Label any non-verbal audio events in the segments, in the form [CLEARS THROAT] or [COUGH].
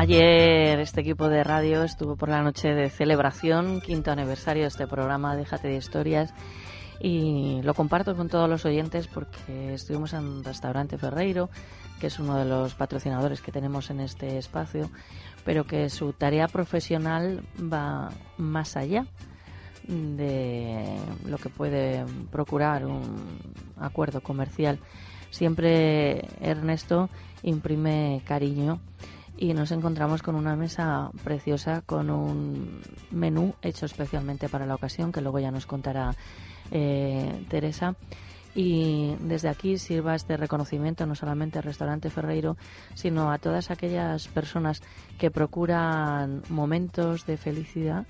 Ayer este equipo de radio estuvo por la noche de celebración, quinto aniversario de este programa Déjate de Historias y lo comparto con todos los oyentes porque estuvimos en Restaurante Ferreiro, que es uno de los patrocinadores que tenemos en este espacio, pero que su tarea profesional va más allá de lo que puede procurar un acuerdo comercial. Siempre Ernesto imprime cariño y nos encontramos con una mesa preciosa con un menú hecho especialmente para la ocasión que luego ya nos contará eh, Teresa y desde aquí sirva este reconocimiento no solamente al restaurante Ferreiro sino a todas aquellas personas que procuran momentos de felicidad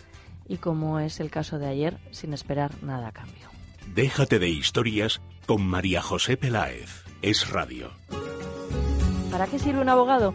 y como es el caso de ayer sin esperar nada a cambio. Déjate de historias con María José Peláez. Es Radio. ¿Para qué sirve un abogado?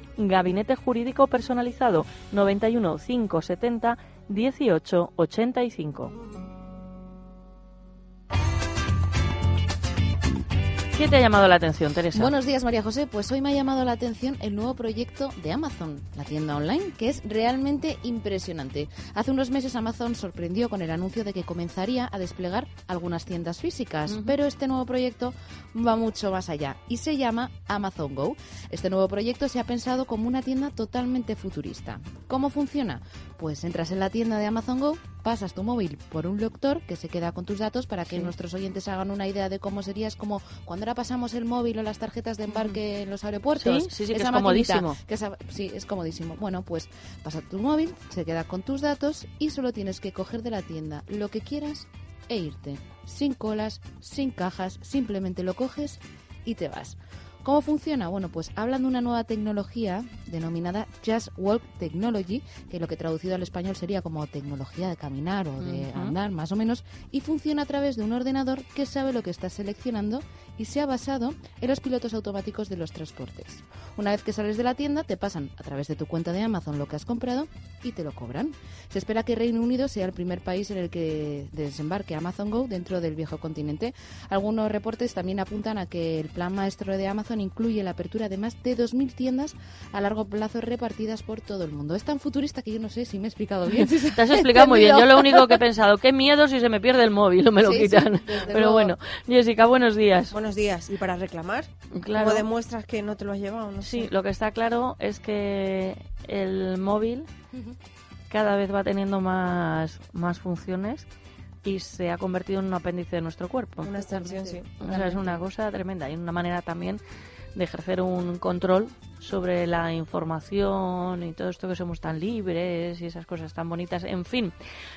Gabinete Jurídico Personalizado 91 570 18 ¿Qué te ha llamado la atención, Teresa? Buenos días, María José. Pues hoy me ha llamado la atención el nuevo proyecto de Amazon, la tienda online, que es realmente impresionante. Hace unos meses Amazon sorprendió con el anuncio de que comenzaría a desplegar algunas tiendas físicas, pero este nuevo proyecto va mucho más allá y se llama Amazon Go. Este nuevo proyecto se ha pensado como una tienda totalmente futurista. ¿Cómo funciona? Pues entras en la tienda de Amazon Go, pasas tu móvil por un lector que se queda con tus datos para que Sí. nuestros oyentes hagan una idea de cómo sería. Es como cuando ahora pasamos el móvil o las tarjetas de embarque en los aeropuertos. Sí, sí, sí, que es comodísimo. que esa- sí, es comodísimo. Bueno, pues pasa tu móvil, se queda con tus datos y solo tienes que coger de la tienda lo que quieras e irte. Sin colas, sin cajas, simplemente lo coges y te vas. ¿Cómo funciona? Bueno, pues hablan de una nueva tecnología denominada Just Walk Technology, que lo que traducido al español sería como tecnología de caminar o de andar, más o menos, y funciona a través de un ordenador que sabe lo que estás seleccionando y se ha basado en los pilotos automáticos de los transportes. Una vez que sales de la tienda, te pasan a través de tu cuenta de Amazon lo que has comprado y te lo cobran. Se espera que Reino Unido sea el primer país en el que desembarque Amazon Go dentro del viejo continente. Algunos reportes también apuntan a que el plan maestro de Amazon incluye la apertura de más de 2.000 tiendas a largo plazo repartidas por todo el mundo. Es tan futurista que yo no sé si me he explicado bien. si [LAUGHS] Te has ha [LAUGHS] explicado muy bien. Yo lo único que he pensado, qué miedo si se me pierde el móvil o me lo Sí, quitan. Pero luego. bueno, Jessica, buenos días. Buenos días. ¿Y para reclamar? Claro. ¿Cómo demuestras que no te lo has llevado? No Sí, sé. lo que está claro es que el móvil cada vez va teniendo más, más funciones y se ha convertido en un apéndice de nuestro cuerpo. Una extensión, sí. O sea, es una cosa tremenda y una manera también de ejercer un control sobre la información y todo esto que somos tan libres y esas cosas tan bonitas. En fin,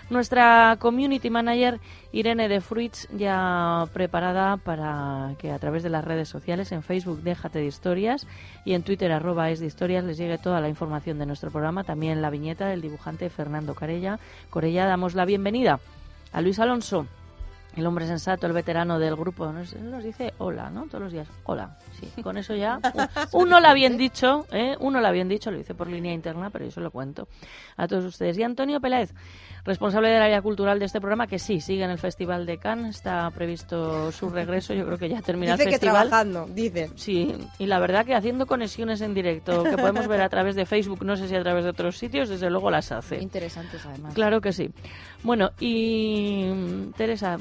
nuestra community manager Irene de Fruits ya preparada para que a través de las redes sociales, en Facebook Déjate de Historias y en Twitter arroba es de historias les llegue toda la información de nuestro programa, también la viñeta del dibujante Fernando Carella. Corella, damos la bienvenida a Luis Alonso. el hombre sensato, el veterano del grupo, nos, nos dice hola, ¿no? Todos los días, hola. Sí, con eso ya. [LAUGHS] Uno lo habían dicho, ¿eh? Uno lo habían dicho, lo hice por línea interna, pero yo se lo cuento a todos ustedes. Y Antonio Peláez, responsable del área cultural de este programa, que sí, sigue en el Festival de Cannes, está previsto su regreso, yo creo que ya termina Dice el que festival. trabajando, dice. Sí, y la verdad que haciendo conexiones en directo, que podemos ver a través de Facebook, no sé si a través de otros sitios, desde luego las hace. Interesantes, además. Claro que sí. Bueno, y Teresa,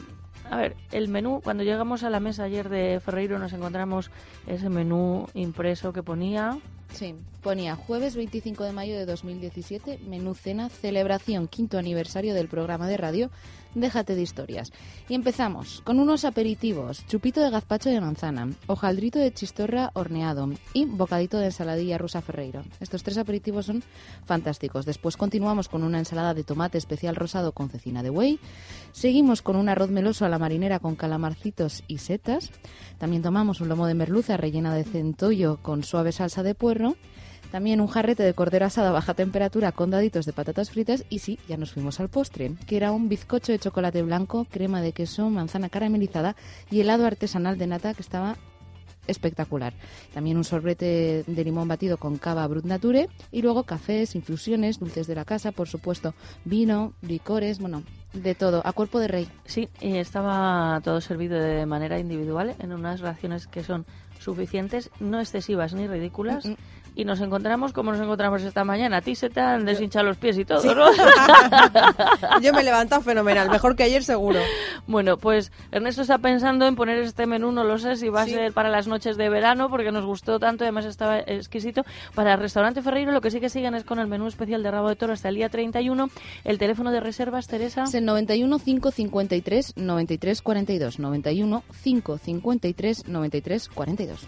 a ver, el menú, cuando llegamos a la mesa ayer de Ferreiro nos encontramos ese menú impreso que ponía... Sí, ponía jueves 25 de mayo de 2017, menú cena, celebración quinto aniversario del programa de radio Déjate de historias. Y empezamos con unos aperitivos, chupito de gazpacho de manzana, hojaldrito de chistorra horneado y bocadito de ensaladilla rusa Ferreiro. Estos tres aperitivos son fantásticos. Después continuamos con una ensalada de tomate especial rosado con cecina de buey. Seguimos con un arroz meloso a la marinera con calamarcitos y setas. También tomamos un lomo de merluza rellena de centollo con suave salsa de puerro. También un jarrete de cordero asado a baja temperatura con daditos de patatas fritas y sí, ya nos fuimos al postre, que era un bizcocho de chocolate blanco, crema de queso, manzana caramelizada y helado artesanal de nata que estaba espectacular. También un sorbete de limón batido con cava Brut Nature y luego cafés, infusiones, dulces de la casa, por supuesto, vino, licores, bueno, de todo, a cuerpo de rey. Sí, y estaba todo servido de manera individual en unas raciones que son suficientes, no excesivas ni ridículas. Mm, mm. Y nos encontramos como nos encontramos esta mañana. A ti se te han deshinchado los pies y todo, Sí. ¿no? [LAUGHS] Yo me he levantado fenomenal, mejor que ayer seguro. Bueno, pues Ernesto está pensando en poner este menú, no lo sé si va a Sí. ser para las noches de verano, porque nos gustó tanto, y además estaba exquisito. Para el restaurante Ferreiro lo que sí que siguen es con el menú especial de rabo de toro hasta el día 31. El teléfono de reservas, Teresa. Es el 91 553 93 42. 91 553 93 42.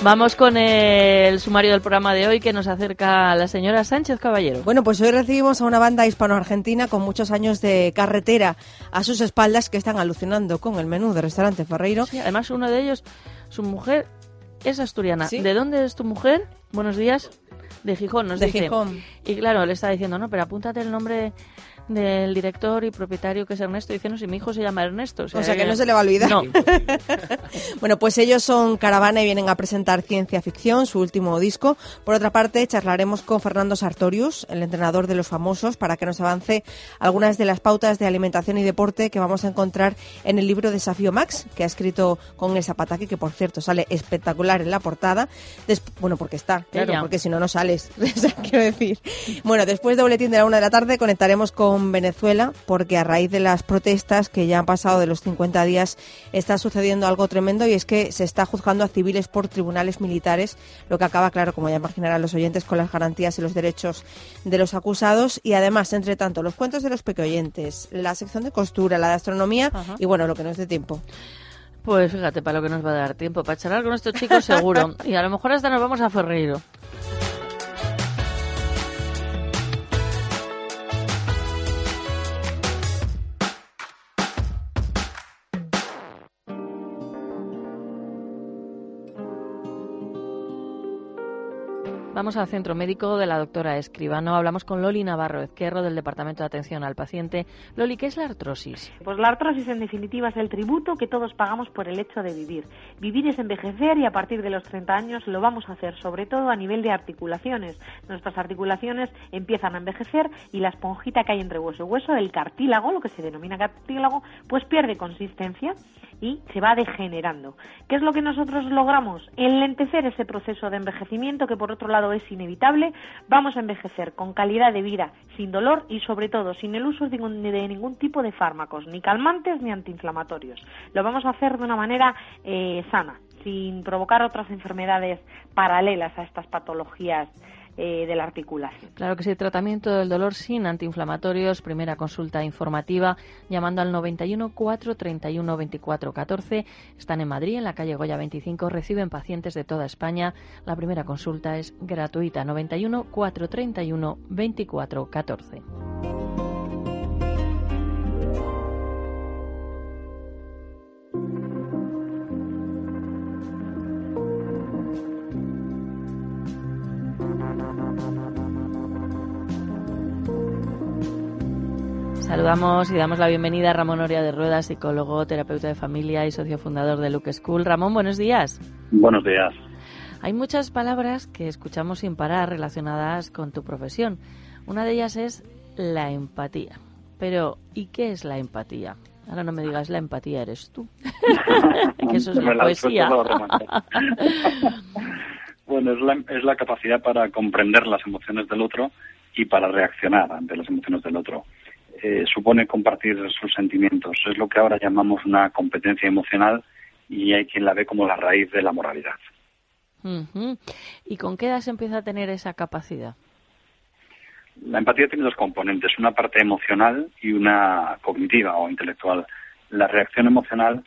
Vamos con el sumario del programa de hoy que nos acerca la señora Sánchez Caballero. Bueno, pues hoy recibimos a una banda hispano-argentina con muchos años de carretera a sus espaldas que están alucinando con el menú de restaurante Ferreiro. Sí, además, uno de ellos, su mujer es asturiana. Sí. ¿De dónde es tu mujer? Buenos días. De Gijón, nos De dice. Gijón. Y claro, le está diciendo, no, pero apúntate el nombre del director y propietario que es Ernesto. Dice, no, si mi hijo se llama Ernesto. O sea que no se le va a olvidar. No. [LAUGHS] Bueno, pues ellos son Caravana y vienen a presentar Ciencia Ficción, su último disco. Por otra parte, charlaremos con Fernando Sartorius, el entrenador de los famosos, para que nos avance algunas de las pautas de alimentación y deporte que vamos a encontrar en el libro Desafío Max, que ha escrito con el Zapataki, que por cierto sale espectacular en la portada. Des- bueno, porque está, claro, Ella. porque si no, no sales. [LAUGHS] O sea, Quiero decir. Bueno, después de boletín de la una de la tarde conectaremos con Venezuela, porque a raíz de las protestas que ya han pasado de los 50 días, está sucediendo algo tremendo y es que se está juzgando a civiles por tribunales militares, lo que acaba, claro, como ya imaginarán los oyentes, con las garantías y los derechos de los acusados. Y además, entre tanto, los cuentos de los pequeoyentes, la sección de costura, la de astronomía Ajá. y bueno, lo que nos dé tiempo. Pues fíjate, para lo que nos va a dar tiempo, para charlar con estos chicos seguro. [LAUGHS] Y a lo mejor hasta nos vamos a Ferreiro. Vamos al centro médico de la doctora Escribano. Hablamos con Loli Navarro Ezquerro del Departamento de Atención al Paciente. Loli, ¿qué es la artrosis? Pues la artrosis en definitiva es el tributo que todos pagamos por el hecho de vivir. Vivir es envejecer y a partir de los 30 años lo vamos a hacer sobre todo a nivel de articulaciones. Nuestras articulaciones empiezan a envejecer y la esponjita que hay entre hueso y hueso, el cartílago, lo que se denomina cartílago, pues pierde consistencia y se va degenerando. ¿Qué es lo que nosotros logramos? Enlentecer ese proceso de envejecimiento que por otro lado es inevitable. Vamos a envejecer con calidad de vida, sin dolor y sobre todo sin el uso de ningún, tipo de fármacos, ni calmantes ni antiinflamatorios. Lo vamos a hacer de una manera eh, sana, sin provocar otras enfermedades paralelas a estas patologías eh, de. Claro que sí, tratamiento del dolor sin antiinflamatorios, primera consulta informativa llamando al 91 431 24 14. Están en Madrid, en la calle Goya 25, reciben pacientes de toda España. La primera consulta es gratuita, 91 431 24 14. Saludamos y damos la bienvenida a Ramón Oria de Rueda, psicólogo, terapeuta de familia y socio fundador de Luke School. Ramón, buenos días. Buenos días. Hay muchas palabras que escuchamos sin parar relacionadas con tu profesión. Una de ellas es la empatía. Pero, ¿y qué es la empatía? Ahora no me digas la empatía eres tú. [LAUGHS] que eso es la poesía. [LAUGHS] bueno, es la, es la capacidad para comprender las emociones del otro y para reaccionar ante las emociones del otro. Eh, supone compartir sus sentimientos. Es lo que ahora llamamos una competencia emocional y hay quien la ve como la raíz de la moralidad. ¿Y con qué edad se empieza a tener esa capacidad? La empatía tiene dos componentes, una parte emocional y una cognitiva o intelectual. La reacción emocional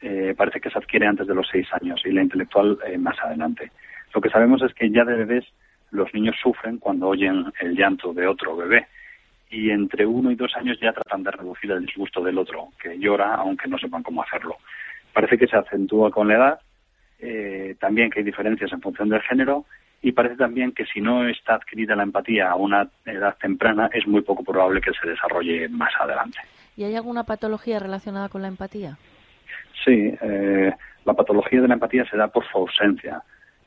eh, parece que se adquiere antes de los seis años y la intelectual eh, más adelante. Lo que sabemos es que ya de bebés los niños sufren cuando oyen el llanto de otro bebé y entre uno y dos años ya tratan de reducir el disgusto del otro, que llora aunque no sepan cómo hacerlo. Parece que se acentúa con la edad, eh, también que hay diferencias en función del género y parece también que si no está adquirida la empatía a una edad temprana es muy poco probable que se desarrolle más adelante. ¿Y hay alguna patología relacionada con la empatía? Sí, eh, la patología de la empatía se da por su ausencia.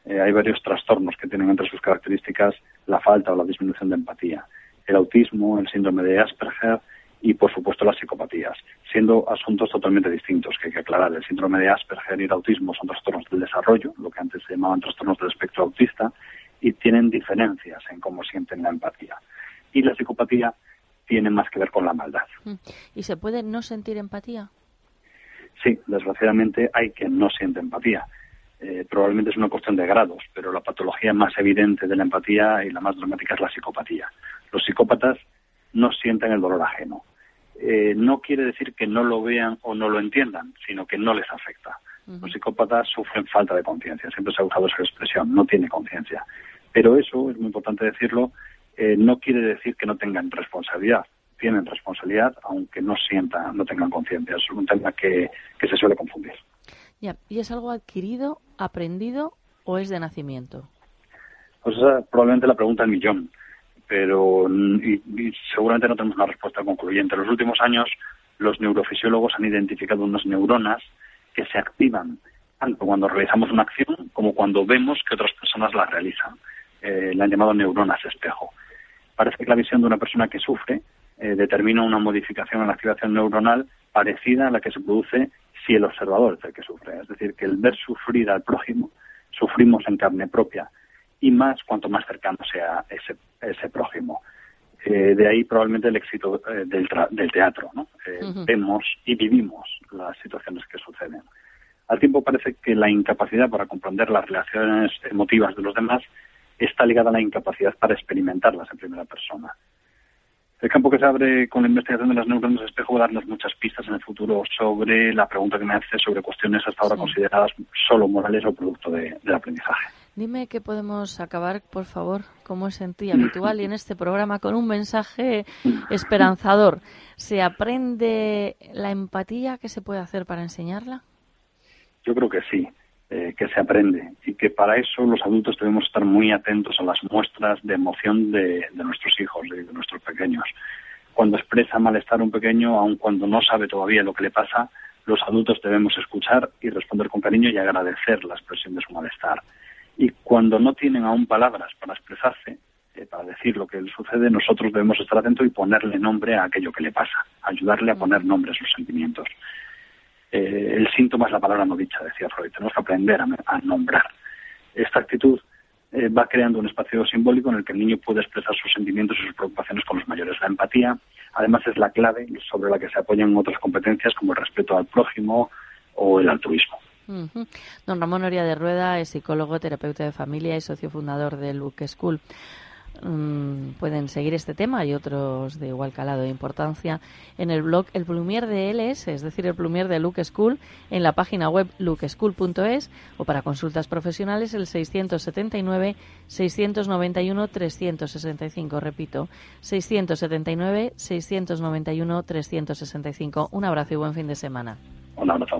Eh, hay varios trastornos que tienen entre sus características la falta o la disminución de empatía el autismo, el síndrome de Asperger y, por supuesto, las psicopatías, siendo asuntos totalmente distintos que hay que aclarar. El síndrome de Asperger y el autismo son trastornos del desarrollo, lo que antes se llamaban trastornos del espectro autista, y tienen diferencias en cómo sienten la empatía. Y la psicopatía tiene más que ver con la maldad. Mm. ¿Y se puede no sentir empatía? Sí, desgraciadamente hay quien no siente empatía. Eh, probablemente es una cuestión de grados, pero la patología más evidente de la empatía y la más dramática es la psicopatía. Los psicópatas no sienten el dolor ajeno. Eh, no quiere decir que no lo vean o no lo entiendan, sino que no les afecta. Los psicópatas sufren falta de conciencia, siempre se ha usado esa expresión, no tiene conciencia. Pero eso, es muy importante decirlo, eh, no quiere decir que no tengan responsabilidad. Tienen responsabilidad, aunque no sientan, no tengan conciencia. Es un tema que, que se suele confundir. Ya, ¿y es algo adquirido, aprendido o es de nacimiento? Pues esa probablemente la pregunta del millón, pero y, seguramente no tenemos una respuesta concluyente. En los últimos años, los neurofisiólogos han identificado unas neuronas que se activan tanto cuando realizamos una acción como cuando vemos que otras personas la realizan. Eh, la han llamado neuronas espejo. Parece que la visión de una persona que sufre eh, determina una modificación en la activación neuronal parecida a la que se produce si el observador es el que sufre. Es decir, que el ver sufrir al prójimo, sufrimos en carne propia y más cuanto más cercano sea ese, ese prójimo. Eh, de ahí probablemente el éxito eh, del, del, teatro. ¿no? Eh, vemos y vivimos las situaciones que suceden. Al tiempo parece que la incapacidad para comprender las relaciones emotivas de los demás está ligada a la incapacidad para experimentarlas en primera persona. El campo que se abre con la investigación de las neuronas espejo va a darnos muchas pistas en el futuro sobre la pregunta que me hace sobre cuestiones hasta ahora consideradas solo morales o producto de, del aprendizaje. Dime que podemos acabar, por favor, como es en ti habitual y en este programa, con un mensaje esperanzador. ¿Se aprende la empatía? ¿Qué se puede hacer para enseñarla? Yo creo que sí. Eh, que se aprende y que para eso los adultos debemos estar muy atentos a las muestras de emoción de, nuestros hijos, de, de nuestros pequeños. Cuando expresa malestar un pequeño, aun cuando no sabe todavía lo que le pasa, los adultos debemos escuchar y responder con cariño y agradecer la expresión de su malestar. Y cuando no tienen aún palabras para expresarse, eh, para decir lo que le sucede, nosotros debemos estar atentos y ponerle nombre a aquello que le pasa, ayudarle a poner nombre a sus sentimientos. Eh, el síntoma es la palabra no dicha, decía Freud. Tenemos que aprender a, nombrar. Esta actitud eh, va creando un espacio simbólico en el que el niño puede expresar sus sentimientos y sus preocupaciones con los mayores. La empatía, además, es la clave sobre la que se apoyan otras competencias como el respeto al prójimo o el altruismo. Don Ramón Oria de Rueda es psicólogo, terapeuta de familia y socio fundador de Luke School. Mm, pueden seguir este tema y otros de igual calado de importancia en el blog El Plumier de LS, es decir, el Plumier de Luke School, en la página web lukeschool.es o para consultas profesionales el 679 691 365. Repito, 679 691 365. Un abrazo y buen fin de semana. Un abrazo.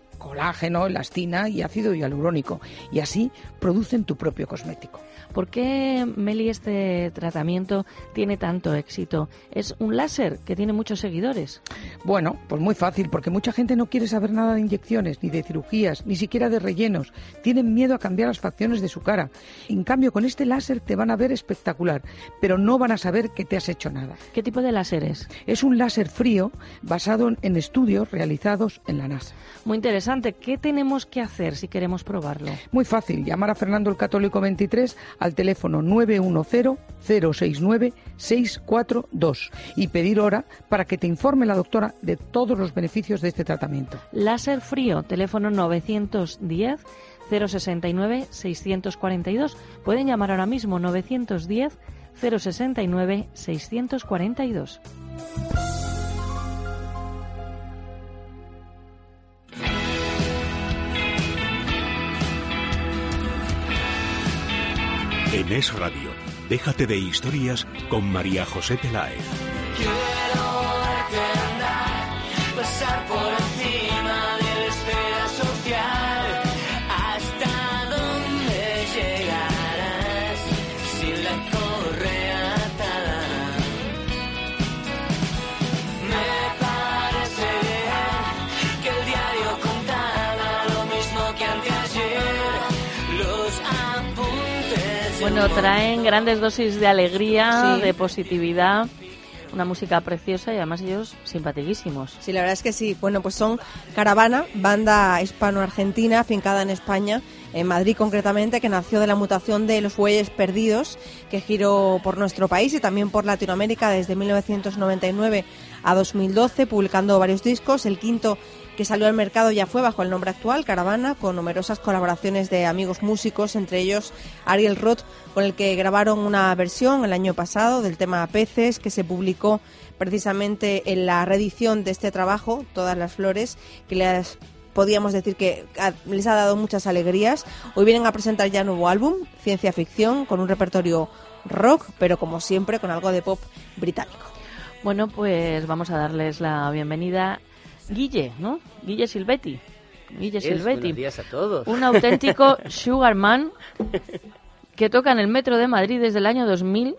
colágeno, elastina y ácido hialurónico, y así producen tu propio cosmético. ¿Por qué, Meli, este tratamiento tiene tanto éxito? ¿Es un láser que tiene muchos seguidores? Bueno, pues muy fácil, porque mucha gente no quiere saber nada de inyecciones, ni de cirugías, ni siquiera de rellenos. Tienen miedo a cambiar las facciones de su cara. En cambio, con este láser te van a ver espectacular, pero no van a saber que te has hecho nada. ¿Qué tipo de láser es? Es un láser frío basado en estudios realizados en la NASA. Muy interesante. ¿Qué tenemos que hacer si queremos probarlo? Muy fácil. Llamar a Fernando el Católico 23 al teléfono 910-069-642 y pedir hora para que te informe la doctora de todos los beneficios de este tratamiento. Láser frío, teléfono 910 069 642. Pueden llamar ahora mismo 910 069 642. Es Radio, déjate de historias con María José Peláez. Bueno, traen grandes dosis de alegría, de positividad una música preciosa y además ellos simpaticísimos. Sí, la verdad es que sí. Bueno, pues son Caravana, banda hispano-argentina fincada en España, en Madrid concretamente, que nació de la mutación de los bueyes perdidos, que giró por nuestro país y también por Latinoamérica desde 1999 a 2012, publicando varios discos. El quinto que salió al mercado ya fue bajo el nombre actual, Caravana, con numerosas colaboraciones de amigos músicos, entre ellos Ariel Roth, con el que grabaron una versión el año pasado del tema Peces, que se publicó precisamente en la reedición de este trabajo, Todas las Flores, que les podíamos decir que les ha dado muchas alegrías. Hoy vienen a presentar ya nuevo álbum, ciencia ficción, con un repertorio rock, pero como siempre con algo de pop británico. Bueno, pues vamos a darles la bienvenida Guille, ¿no? Guille Silvetti. Guille Silvetti. Buenos días a todos. Un auténtico [LAUGHS] sugarman que toca en el metro de Madrid desde el año 2000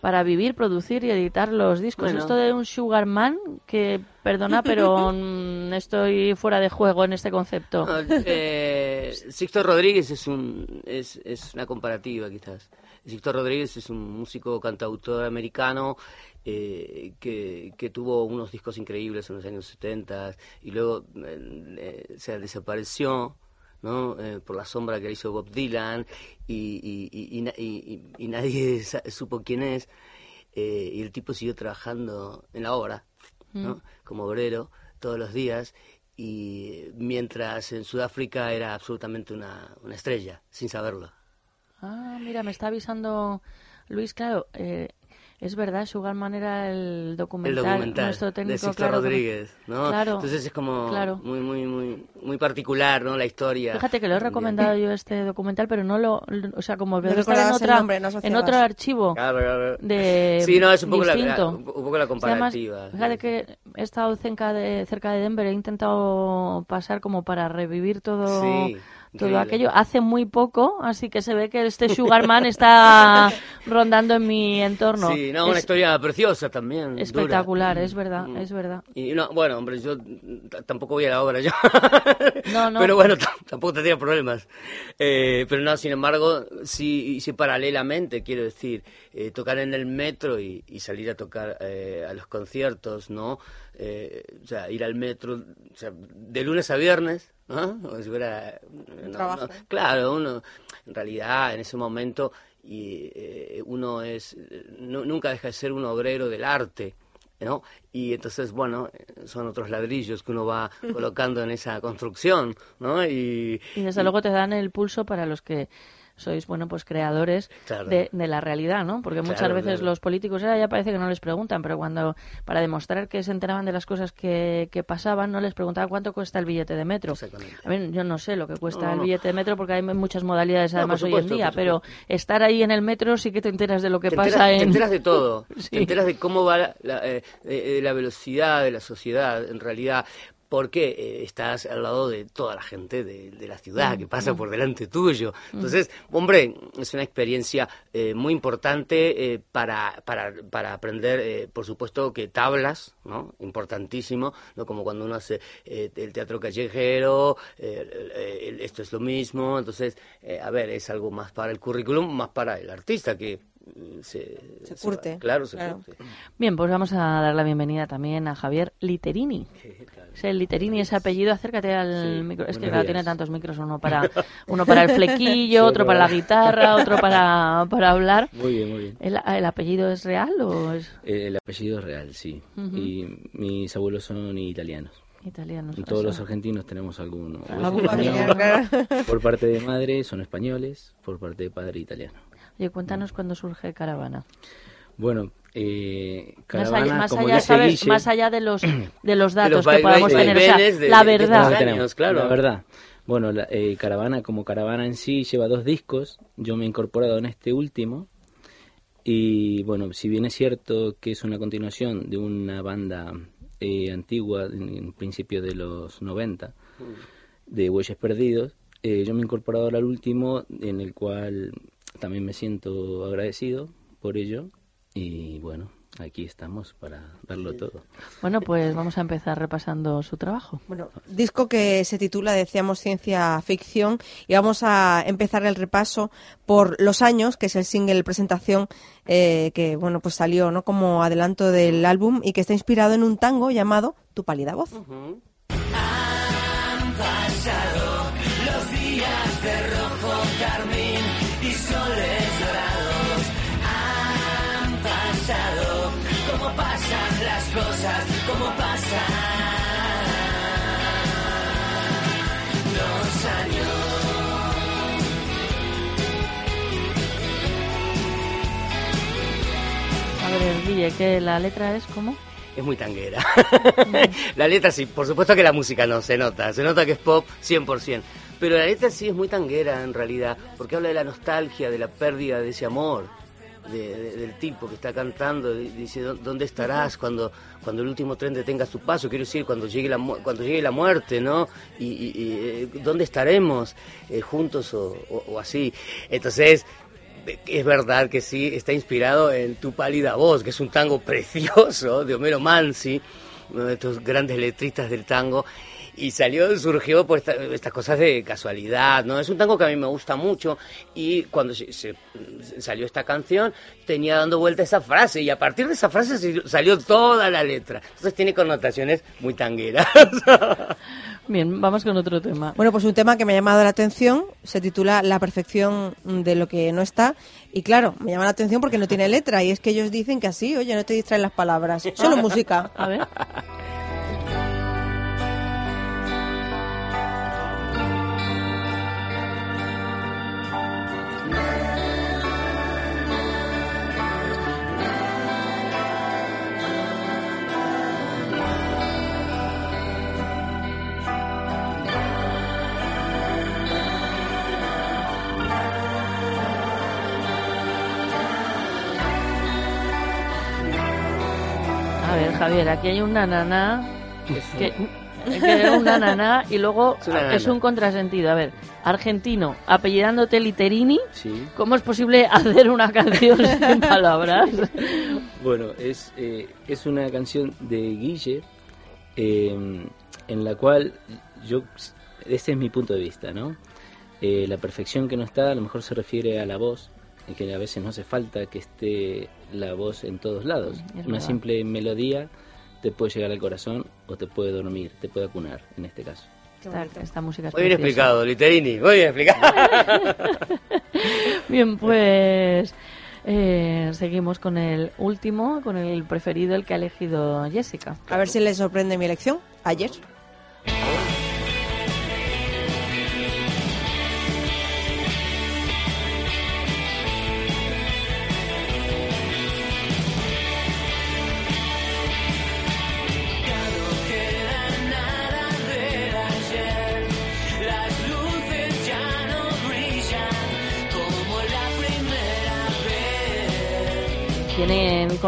para vivir, producir y editar los discos. Esto de un sugarman, que perdona, pero [LAUGHS] mm, estoy fuera de juego en este concepto. eh, Sixto Rodríguez es, un, es, es una comparativa, quizás. Sixto Rodríguez es un músico cantautor americano eh, que, que, tuvo unos discos increíbles en los años 70 y luego eh, eh, se desapareció ¿no? por la sombra que hizo Bob Dylan y, y, nadie [LAUGHS] supo quién es y el tipo siguió trabajando en la obra ¿no? Mm. como obrero todos los días y mientras en Sudáfrica era absolutamente una, una estrella, sin saberlo. Ah, mira, me está avisando Luis, claro, eh, es verdad, Sugarman era el documental, el documental nuestro técnico, de claro, Rodríguez, ¿no? Claro, Entonces es como claro. muy, muy, muy, muy particular, ¿no? La historia. Fíjate que lo he recomendado yo este documental, pero no lo, o sea, como que No estar en, otra, nombre, no en otro archivo Claro, claro. de Sí, no, es un poco, la, distinto. la- un poco la Además, comparativa. fíjate que he estado cerca de, cerca de Denver, he intentado pasar como para revivir todo, Sí, todo aquello. Hace muy poco, así que se ve que este [LAUGHS] Sugarman está rondando en mi entorno. Sí, no, Es una historia preciosa también. dura. espectacular, es verdad, Mm. es verdad. Y no, bueno, hombre, yo tampoco voy a la obra yo. [LAUGHS] No, no. Pero bueno, tampoco tendría problemas. Eh, pero no, sin embargo, sí, sí paralelamente, quiero decir, eh, tocar en el metro y, y salir a tocar eh, a los conciertos, ¿no? Eh, o sea, ir al metro, o sea, de lunes a viernes, ¿no? Como si fuera... no, trabajo. no, claro, uno, en realidad, en ese momento, y eh, uno es, nu- nunca deja de ser un obrero del arte, ¿no? Y entonces, bueno, son otros ladrillos que uno va [LAUGHS] colocando en esa construcción, ¿no? Y, Y desde luego te dan el pulso para los que sois, bueno, pues creadores Claro. de, de la realidad, ¿no? Porque muchas Claro, veces claro. los políticos ahora ya parece que no les preguntan, pero cuando, para demostrar que se enteraban de las cosas que, que pasaban, no les preguntaban cuánto cuesta el billete de metro. A ver, yo no sé lo que cuesta No, no, el billete de metro porque hay muchas modalidades No, además hoy en día, pero estar ahí en el metro sí que te enteras de lo que te pasa enteras, en... te enteras de [LAUGHS] todo, Sí. te enteras de cómo va la, la, eh, eh, la velocidad de la sociedad, en realidad, porque eh, estás al lado de toda la gente de, de la ciudad que pasa por delante tuyo. Entonces, hombre, es una experiencia eh, muy importante eh, para, para, para aprender, eh, por supuesto, que tablas, ¿no? Importantísimo, ¿no? Como cuando uno hace eh, el teatro callejero, eh, esto es lo mismo. Entonces, a ver, es algo más para el currículum, más para el artista que se, Se curte, claro, se claro. curte. Bien, pues vamos a dar la bienvenida también a Javier Literini. Es el Literini, ese apellido, acércate al Sí, micro. Es que claro, tiene tantos micros, uno para, [LAUGHS] uno para el flequillo, Sí, otro para la guitarra, otro para, para hablar. Muy bien, muy bien. ¿El, el apellido es real o es Eh, El apellido es real, sí. Y mis abuelos son italianos. italiano? Y todos los argentinos tenemos alguno. Algún familiar, claro. Por parte de madre son españoles, por parte de padre italiano. Oye, cuéntanos cuándo surge Caravana. Bueno, eh, Más caravana, allá, más como allá, más allá [CLEARS THROAT] de los, de los datos que podamos tener. O sea, vaivenes de- la de- de verdad. tenemos, claro. La verdad. Bueno, la, eh, Caravana como Caravana en sí lleva dos discos. Yo me he incorporado en este último. Y bueno, si bien es cierto que es una continuación de una banda eh, antigua, en, en principio de los 90, de Huellas Perdidos, eh, yo me he incorporado ahora al último, en el cual también me siento agradecido por ello. Y bueno, aquí estamos para darlo todo. Bueno, pues vamos a empezar repasando su trabajo. Bueno, disco que se titula, decíamos, Ciencia Ficción, y vamos a empezar el repaso por Los Años, que es el single presentación eh, que, bueno, pues salió, ¿no?, como adelanto del álbum y que está inspirado en un tango llamado Tu pálida voz. A ver, Guille, que la letra es como... Es muy tanguera. [LAUGHS] la letra sí, por supuesto que la música no, se nota, se nota que es pop 100%. Pero la letra sí es muy tanguera en realidad, porque habla de la nostalgia, de la pérdida de ese amor, de- de- del tipo que está cantando, di- dice, "¿Dó- ¿dónde estarás cuando, cuando el último tren detenga su paso? Quiero decir, cuando llegue la, cuando llegue la muerte, ¿no? Y, y- y, eh, ¿dónde estaremos? Eh, ¿Juntos o, o- o así? Entonces, es verdad que sí, está inspirado en Tu pálida voz, que es un tango precioso de Homero Mansi, uno de estos grandes letristas del tango, y salió, surgió por esta- estas cosas de casualidad, ¿no? Es un tango que a mí me gusta mucho, y cuando salió esta canción, tenía dando vuelta esa frase, y a partir de esa frase se- salió toda la letra. Entonces tiene connotaciones muy tangueras. [LAUGHS] Bien, vamos con otro tema. Bueno, pues un tema que me ha llamado la atención, se titula La perfección de lo que no está. Y claro, me llama la atención porque no tiene letra. Y es que ellos dicen que así, oye, no te distraen las palabras, solo [LAUGHS] música. A ver. Ver, aquí hay un nananá que, que un nananá y luego [LAUGHS] Es una es nana. un contrasentido. A ver, argentino, apellidándote Literini, Sí. ¿cómo es posible hacer una canción [LAUGHS] sin palabras? Bueno, es, eh, es una canción de Guille eh, en la cual yo, este es mi punto de vista, ¿no? Eh, la perfección que no está a lo mejor se refiere a la voz, que a veces no hace falta que esté la voz en todos lados. Es Una verdad. simple melodía te puede llegar al corazón o te puede dormir, te puede acunar en este caso. Esta, música es Muy bien preciosa. explicado, Literini, muy bien explicado. [LAUGHS] Bien, pues eh, seguimos con el último, con el preferido, el que ha elegido Jessica. A ver si le sorprende mi elección. Ayer.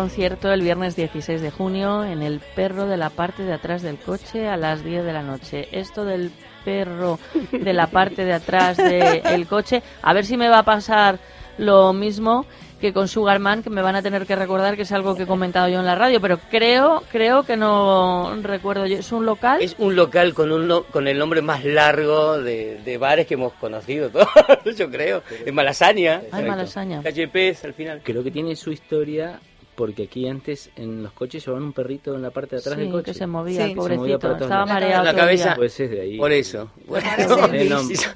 Concierto el viernes 16 de junio en el perro de la parte de atrás del coche a las 10 de la noche. Esto del perro de la parte de atrás del coche, a ver si me va a pasar lo mismo que con Sugarman, que me van a tener que recordar que es algo que he comentado yo en la radio, pero creo, creo que no recuerdo yo. ¿Es un local? Es un local con un no- con el nombre más largo de, de bares que hemos conocido todos, [LAUGHS] yo creo. En Malasaña. Ay, Malasaña. Calle Pez, al final. Creo que tiene su historia porque aquí antes en los coches llevaban un perrito en la parte de atrás Sí, del coche. que se movía, el Se movía pobrecito. Estaba lados. mareado la cabeza. Pues es de ahí. Por eso. [LAUGHS] [LAUGHS] Nombre. es,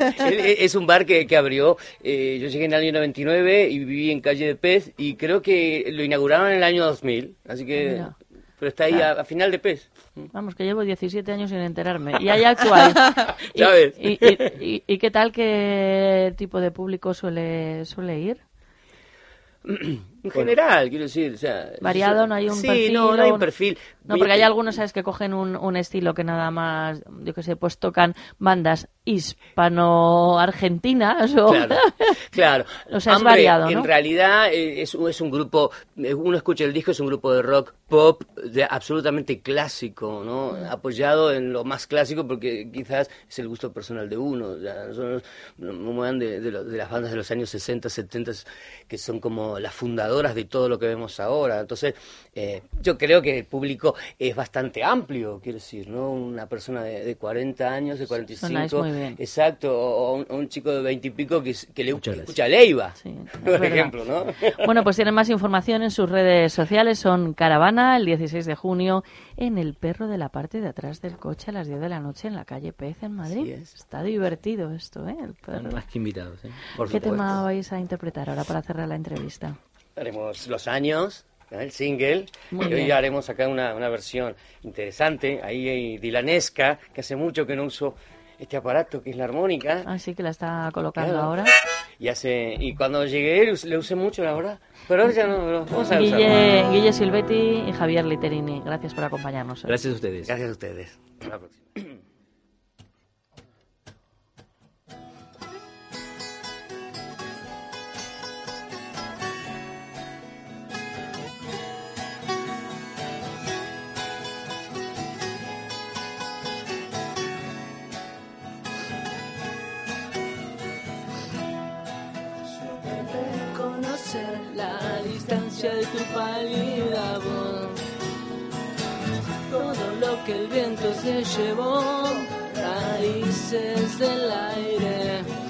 es un bar que, que abrió. eh, yo llegué en el año 99 y viví en calle de Pez y creo que lo inauguraron en el año 2000. Así que. Mira. Pero está ahí a, a final de Pez. Vamos, que llevo 17 años sin enterarme. Y hay actual. [LAUGHS] y, ¿Sabes? Y, y- y- y qué tal qué tipo de público suele, suele ir? [CLEARS THROAT] En general, quiero decir. O sea, Variado, no hay un sí, perfil. no, no hay un perfil. No, porque a- hay algunos, ¿sabes?, que cogen un, un estilo que nada más, yo qué sé, pues tocan bandas hispano-argentinas o... Claro, claro. [LAUGHS] O sea, es variado, ¿no? En realidad eh, es, es un grupo, eh, uno escucha el disco, es un grupo de rock pop de absolutamente clásico, ¿no? Mm. Apoyado en lo más clásico porque quizás es el gusto personal de uno. Ya, nosotros no no me dan de, de de las bandas de los años 60, 70 que son como las fundadoras de todo lo que vemos ahora. Entonces, eh, yo creo que el público es bastante amplio, quiero decir, ¿no? Una persona de, de 40 años, de 45, Sonáis muy bien. exacto, o, o un, chico de 20 y pico que, que le escucha Leiva, [LAUGHS] por verdad. ejemplo, ¿no? [LAUGHS] Bueno, pues tienen más información en sus redes sociales. Son Caravana, el 16 de junio, en el perro de la parte de atrás del coche a las 10 de la noche en la calle Pez, en Madrid. Está divertido esto, ¿eh? El perro. Están más que invitados. ¿eh? ¿Qué tema vais a interpretar ahora para cerrar la entrevista? Haremos Los Años, ¿no? el single, Muy y hoy bien. haremos acá una, una versión interesante, ahí hay dilanesca, que hace mucho que no uso este aparato que es la armónica. Así que la está colocando Claro. ahora. Y hace y cuando llegué le us- le usé mucho, la verdad. Pero ahora ya no, vamos a Guille. Guille Silvetti y Javier Literini, gracias por acompañarnos. hoy. Gracias a ustedes. Gracias a ustedes. Hasta la próxima. De tu pálida voz. Todo lo que el viento se llevó, raíces del aire.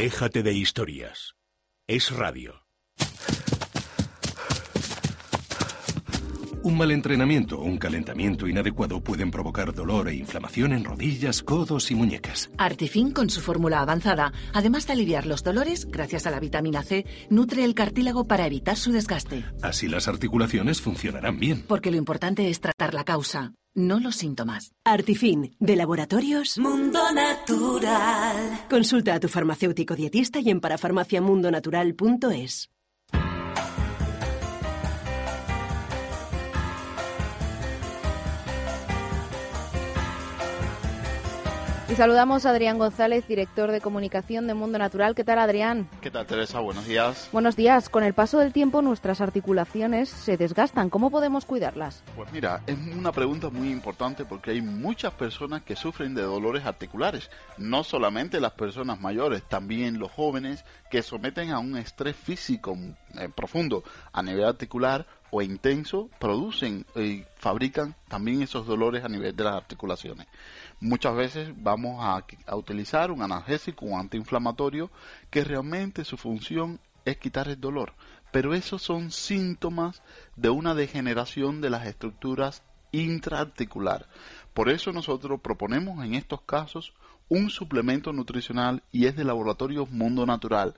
Déjate de historias. Es radio. Un mal entrenamiento o un calentamiento inadecuado pueden provocar dolor e inflamación en rodillas, codos y muñecas. Artifin, con su fórmula avanzada, además de aliviar los dolores, gracias a la vitamina C, nutre el cartílago para evitar su desgaste. Así las articulaciones funcionarán bien. Porque lo importante es tratar la causa, no los síntomas. Artifin, de Laboratorios Mundo Natural. Consulta a tu farmacéutico dietista y en parafarmaciamundonatural.es. saludamos a Adrián González, director de comunicación de Mundo Natural. ¿Qué tal, Adrián? ¿Qué tal, Teresa? Buenos días. Buenos días. Con el paso del tiempo, nuestras articulaciones se desgastan. ¿Cómo podemos cuidarlas? Pues mira, es una pregunta muy importante porque hay muchas personas que sufren de dolores articulares. No solamente las personas mayores, también los jóvenes que someten a un estrés físico eh, profundo a nivel articular o intenso, producen y fabrican también esos dolores a nivel de las articulaciones. Muchas veces vamos a, utilizar un analgésico, un antiinflamatorio, que realmente su función es quitar el dolor. Pero esos son síntomas de una degeneración de las estructuras intraarticular. Por eso nosotros proponemos en estos casos un suplemento nutricional y es de laboratorio Mundo Natural.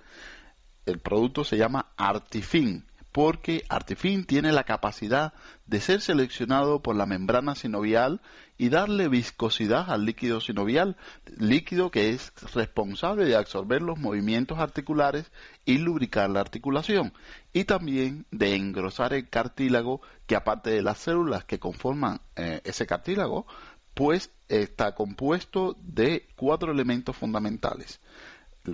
El producto se llama Artifin porque Artifin tiene la capacidad de ser seleccionado por la membrana sinovial y darle viscosidad al líquido sinovial, líquido que es responsable de absorber los movimientos articulares y lubricar la articulación, y también de engrosar el cartílago, que aparte de las células que conforman eh, ese cartílago, pues está compuesto de cuatro elementos fundamentales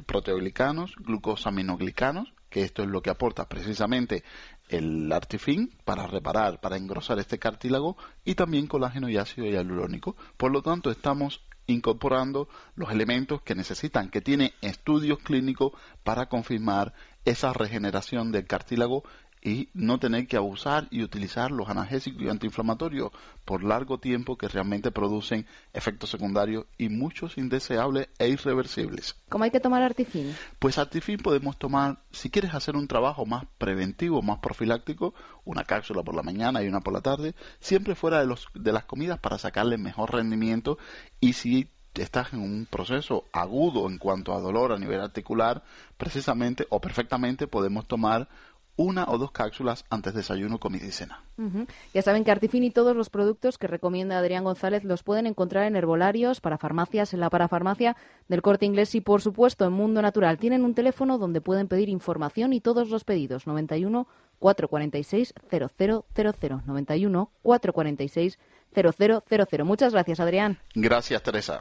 proteoglicanos, glucosaminoglicanos, que esto es lo que aporta precisamente el artifin para reparar, para engrosar este cartílago y también colágeno y ácido hialurónico. Por lo tanto, estamos incorporando los elementos que necesitan, que tiene estudios clínicos para confirmar esa regeneración del cartílago y no tener que abusar y utilizar los analgésicos y antiinflamatorios por largo tiempo que realmente producen efectos secundarios y muchos indeseables e irreversibles. ¿Cómo hay que tomar Artifin? Pues Artifin podemos tomar, si quieres hacer un trabajo más preventivo, más profiláctico, una cápsula por la mañana y una por la tarde, siempre fuera de, los, de las comidas para sacarle mejor rendimiento y si estás en un proceso agudo en cuanto a dolor a nivel articular, precisamente o perfectamente podemos tomar una o dos cápsulas antes de desayuno, comida y cena. Ya saben que Artifin y todos los productos que recomienda Adrián González los pueden encontrar en herbolarios, para farmacias, en la parafarmacia del Corte Inglés y, por supuesto, en Mundo Natural. Tienen un teléfono donde pueden pedir información y todos los pedidos. 91 446 0000. 91 446 0000. Muchas gracias, Adrián. Gracias, Teresa.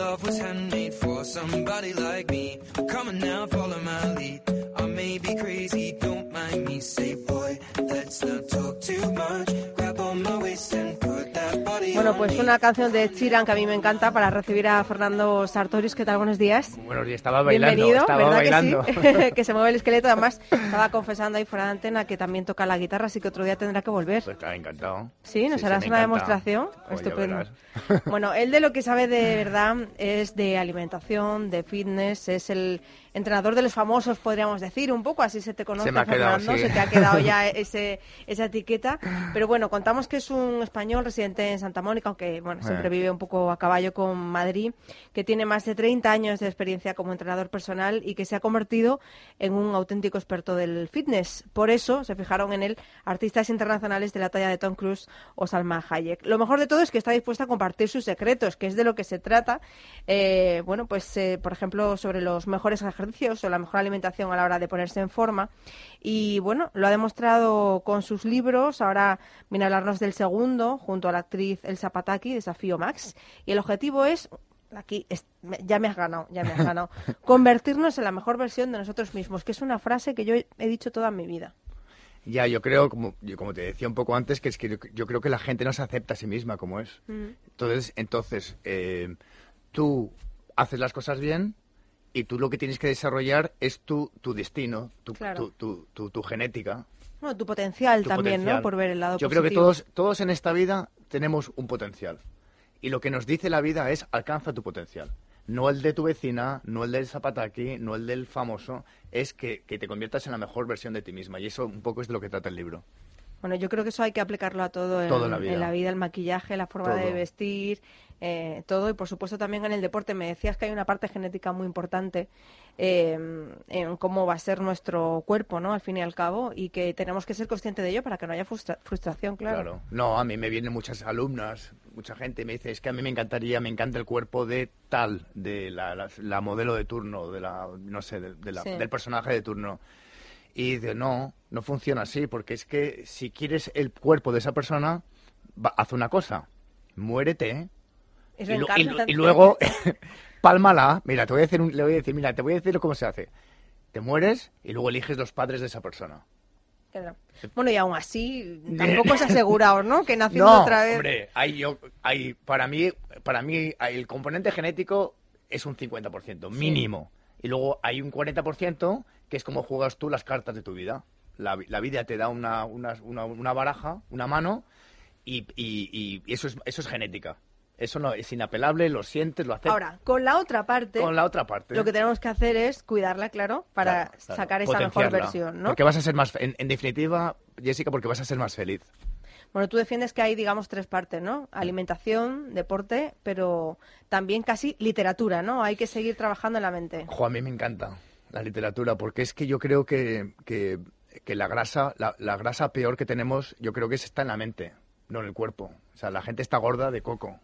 Love was handmade for somebody like me. Come on now, follow my lead. I may be crazy, don't mind me. Say, boy, let's not talk too much. Grab on my waist and Bueno, pues una canción de Chiran que a mí me encanta para recibir a Fernando Sartorius. ¿Qué tal? Buenos días. Buenos días, estaba bailando, Bienvenido, estaba ¿verdad bailando. que sí? [LAUGHS] que se mueve el esqueleto. Además, estaba confesando ahí fuera de antena que también toca la guitarra, así que otro día tendrá que volver. Pues está encantado. Sí, ¿nos sí, harás una encanta. demostración? Ya Estupendo. Bueno, él de lo que sabe de verdad es de alimentación, de fitness, es el entrenador de los famosos, podríamos decir, un poco, así se te conoce, Se me ha quedado, Fernando, sí. se te ha quedado ya [LAUGHS] ese, esa etiqueta. Pero bueno, contamos que es un español residente en Santa Mónica, aunque bueno, siempre Eh. vive un poco a caballo con Madrid, que tiene más de 30 años de experiencia como entrenador personal y que se ha convertido en un auténtico experto del fitness. Por eso se fijaron en él artistas internacionales de la talla de Tom Cruise o Salma Hayek. Lo mejor de todo es que está dispuesto a compartir sus secretos, que es de lo que se trata. Eh, bueno, pues eh, por ejemplo sobre los mejores ejercicios o la mejor alimentación a la hora de ponerse en forma. Y bueno, lo ha demostrado con sus libros. Ahora viene a hablarnos del segundo, junto a la actriz Elsa Pataki, Desafío Max. Y el objetivo es Aquí es- ya me has ganado, ya me has ganado. [LAUGHS] Convertirnos en la mejor versión de nosotros mismos, que es una frase que yo he dicho toda mi vida. Ya, yo creo, como, yo, como te decía un poco antes, que es que yo, yo creo que la gente no se acepta a sí misma como es. Entonces, entonces eh, tú haces las cosas bien y tú lo que tienes que desarrollar es tu, tu destino, tu, Claro. tu, tu, genética. Bueno, tu potencial también, potencial. ¿no? Por ver el lado Yo positivo. creo que todos, todos en esta vida tenemos un potencial. Y lo que nos dice la vida es alcanza tu potencial. No el de tu vecina, no el del zapataki, no el del famoso. Es que, que te conviertas en la mejor versión de ti misma. Y eso un poco es de lo que trata el libro. Bueno, yo creo que eso hay que aplicarlo a todo en, Todo en la vida. el maquillaje, la forma de vestir, eh, todo y por supuesto también en el deporte. Me decías que hay una parte genética muy importante eh, en cómo va a ser nuestro cuerpo, ¿no? Al fin y al cabo y que tenemos que ser conscientes de ello para que no haya frustra- frustración, claro. No, a mí me vienen muchas alumnas, mucha gente me dice, es que a mí me encantaría, me encanta el cuerpo de tal, de la, la- la modelo de turno, de la, no sé, de, de la- Sí. del personaje de turno. Y dice, no, no funciona así, porque es que si quieres el cuerpo de esa persona, va- haz una cosa, muérete, Y y, lu- y luego [LAUGHS] pálmala. Mira, te voy a decir, un- le voy a decir, mira, te voy a decir cómo se hace. Te mueres y luego eliges los padres de esa persona. Claro. Bueno, y aún así, [LAUGHS] tampoco es asegurado, ¿no? Que naciendo no, otra vez. hombre, hay, yo, hay, para mí, para mí el componente genético es un 50%, mínimo. Y luego hay un 40% que es como juegas tú las cartas de tu vida. La, vi- la vida te da una, una, una, una baraja, una mano, y, y- y eso, es, eso es genética. Eso no es inapelable, lo sientes, lo aceptas. Ahora, con la otra parte, Con la otra parte. lo que tenemos que hacer es cuidarla, claro, para Claro, claro, sacar esa mejor versión, ¿no? Porque vas a ser más, en, en definitiva, Jessica, porque vas a ser más feliz. Bueno, tú defiendes que hay, digamos, tres partes, ¿no? Alimentación, deporte, pero también casi literatura, ¿no? Hay que seguir trabajando en la mente. Jo, a mí me encanta la literatura, porque es que yo creo que, que, que la grasa, la, la grasa peor que tenemos, yo creo que es- está en la mente, no en el cuerpo. O sea, la gente está gorda de coco.